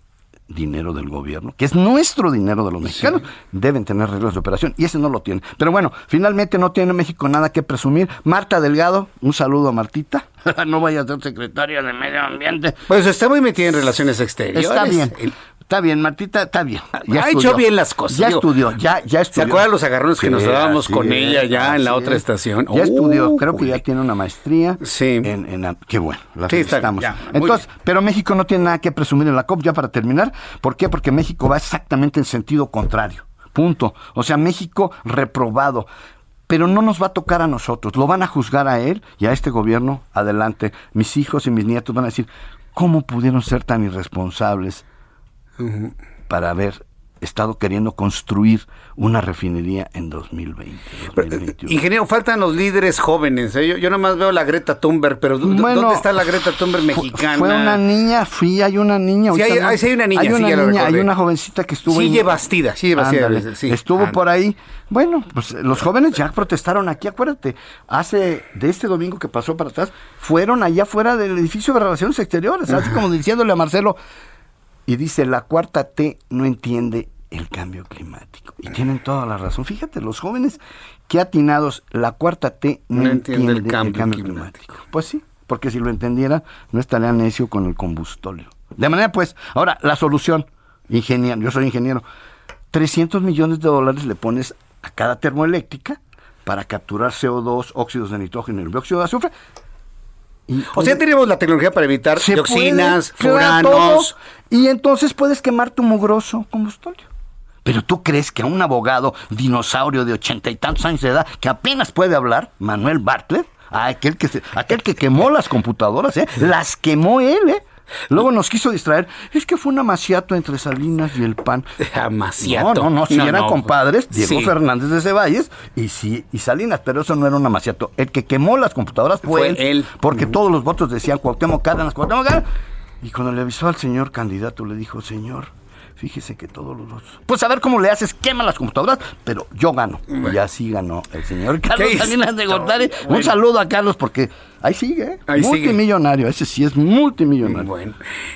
Speaker 22: dinero del gobierno, que es nuestro dinero de los mexicanos, deben tener reglas de operación y ese no lo tiene. Pero bueno, finalmente no tiene México nada que presumir. Marta Delgado, un saludo a Martita. *laughs* no vaya a ser secretaria de Medio Ambiente.
Speaker 1: Pues está muy metida en relaciones exteriores.
Speaker 22: Está bien. Está bien, Martita, está bien.
Speaker 1: Ha hecho bien las cosas,
Speaker 22: Ya
Speaker 1: digo.
Speaker 22: estudió, ya, ya
Speaker 1: ¿Se
Speaker 22: estudió.
Speaker 1: acuerdan los agarrones que nos dábamos con
Speaker 22: es,
Speaker 1: ella ya en la otra
Speaker 22: es.
Speaker 1: estación?
Speaker 22: Ya estudió,
Speaker 1: Uh,
Speaker 22: creo que ya tiene una maestría.
Speaker 1: Sí.
Speaker 22: En, en qué bueno, la
Speaker 1: Sí, está
Speaker 22: felicitamos.
Speaker 1: bien, ya,
Speaker 22: Entonces, pero México no tiene nada que presumir en la COP, ya para terminar. ¿Por qué? Porque México va exactamente en sentido contrario. Punto. O sea, México reprobado. Pero no nos va a tocar a nosotros, lo van a juzgar a él y a este gobierno. Adelante. Mis hijos y mis nietos van a decir, ¿cómo pudieron ser tan irresponsables? Para haber estado queriendo construir una refinería en 2020. 2021.
Speaker 1: Ingeniero, faltan los líderes jóvenes. ¿eh? Yo, yo nomás veo la Greta Thunberg, pero ¿dó-
Speaker 22: Bueno,
Speaker 1: ¿dónde está la Greta Thunberg mexicana?
Speaker 22: Fue una niña, fui, hay una niña.
Speaker 1: Sí, hay-
Speaker 22: no-
Speaker 1: hay- sí hay una niña,
Speaker 22: Hay
Speaker 1: sí,
Speaker 22: una niña, hay una jovencita que estuvo.
Speaker 1: Sigue Bastida, sigue Bastida,
Speaker 22: Ándale,
Speaker 1: sí,
Speaker 22: estuvo
Speaker 1: ándale.
Speaker 22: por ahí. Bueno, pues los jóvenes ya protestaron aquí, acuérdate. Hace, de este domingo que pasó para atrás, fueron allá afuera del edificio de Relaciones Exteriores, así como diciéndole a Marcelo. Y dice, la cuarta T no entiende el cambio climático. Y tienen toda la razón. Fíjate, los jóvenes que atinados, la cuarta T no,
Speaker 1: No
Speaker 22: entiende,
Speaker 1: entiende el cambio
Speaker 22: climático. Pues sí, porque si lo entendiera, no estaría necio con el combustóleo. De manera pues, ahora, la solución, ingeniero, yo soy ingeniero, 300 millones de dólares le pones a cada termoeléctrica para capturar CO2, óxidos de nitrógeno y el dióxido de azufre.
Speaker 1: O sea, tenemos la tecnología para evitar dioxinas,
Speaker 22: puede,
Speaker 1: furanos.
Speaker 22: y entonces puedes quemar tu mugroso combustóleo. Pero tú crees que a un abogado dinosaurio de ochenta y tantos años de edad, que apenas puede hablar, Manuel Bartlett, aquel que, se- aquel que quemó las computadoras, ¿eh? las quemó él, ¿eh? Luego nos quiso distraer. Es que fue un amaciato entre Salinas y el PAN. *laughs*
Speaker 1: Amaciato.
Speaker 22: No, no, no, si
Speaker 1: No,
Speaker 22: eran
Speaker 1: no.
Speaker 22: compadres, Diego
Speaker 1: Sí.
Speaker 22: Fernández de Ceballos y, sí, y Salinas, pero eso no era un amaciato. El que quemó las computadoras fue,
Speaker 1: Fue
Speaker 22: él,
Speaker 1: él.
Speaker 22: porque todos los votos decían Cuauhtémoc Cárdenas, Cuauhtémoc Cárdenas. Y cuando le avisó al señor candidato, le dijo, señor, fíjese que todos los. Pues a ver cómo le haces, quema las computadoras, pero yo gano. Y así ganó el señor *laughs* Carlos
Speaker 1: ¿Qué
Speaker 22: Salinas de? Gortari.
Speaker 1: Bueno.
Speaker 22: Un saludo a Carlos, porque ahí sigue, ¿eh?
Speaker 1: Ahí sigue.
Speaker 22: multimillonario, ese sí es multimillonario.
Speaker 1: Bueno.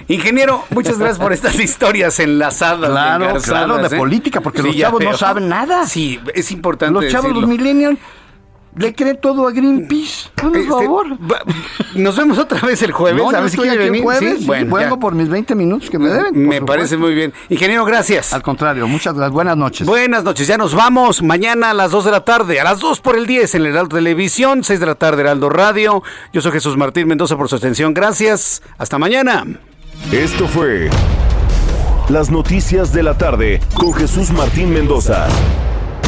Speaker 1: Ingeniero, muchas gracias por estas *laughs* historias enlazadas.
Speaker 22: Claro, claro, de
Speaker 1: ¿eh?
Speaker 22: política, porque los chavos no saben nada.
Speaker 1: Sí, es importante
Speaker 22: Los chavos, los millennials, le creen todo a Greenpeace. Por
Speaker 1: Este,
Speaker 22: favor.
Speaker 1: va- Nos vemos otra vez el jueves.
Speaker 22: No,
Speaker 1: a ver si quiere venir.
Speaker 22: jueves,
Speaker 1: Sí, bueno, ya.
Speaker 22: por mis 20 minutos que me deben.
Speaker 1: Me
Speaker 22: supuesto.
Speaker 1: parece muy bien. Ingeniero, gracias.
Speaker 22: Al contrario, muchas gracias. Buenas noches.
Speaker 1: Buenas noches, ya nos vamos. Mañana a las 2 de la tarde, a las 2 por el 10 en el Heraldo Televisión, 6 de la tarde Heraldo Radio. Yo soy Jesús Martín Mendoza por su atención. Gracias. Hasta mañana.
Speaker 8: Esto fue Las noticias de la tarde con Jesús Martín Mendoza.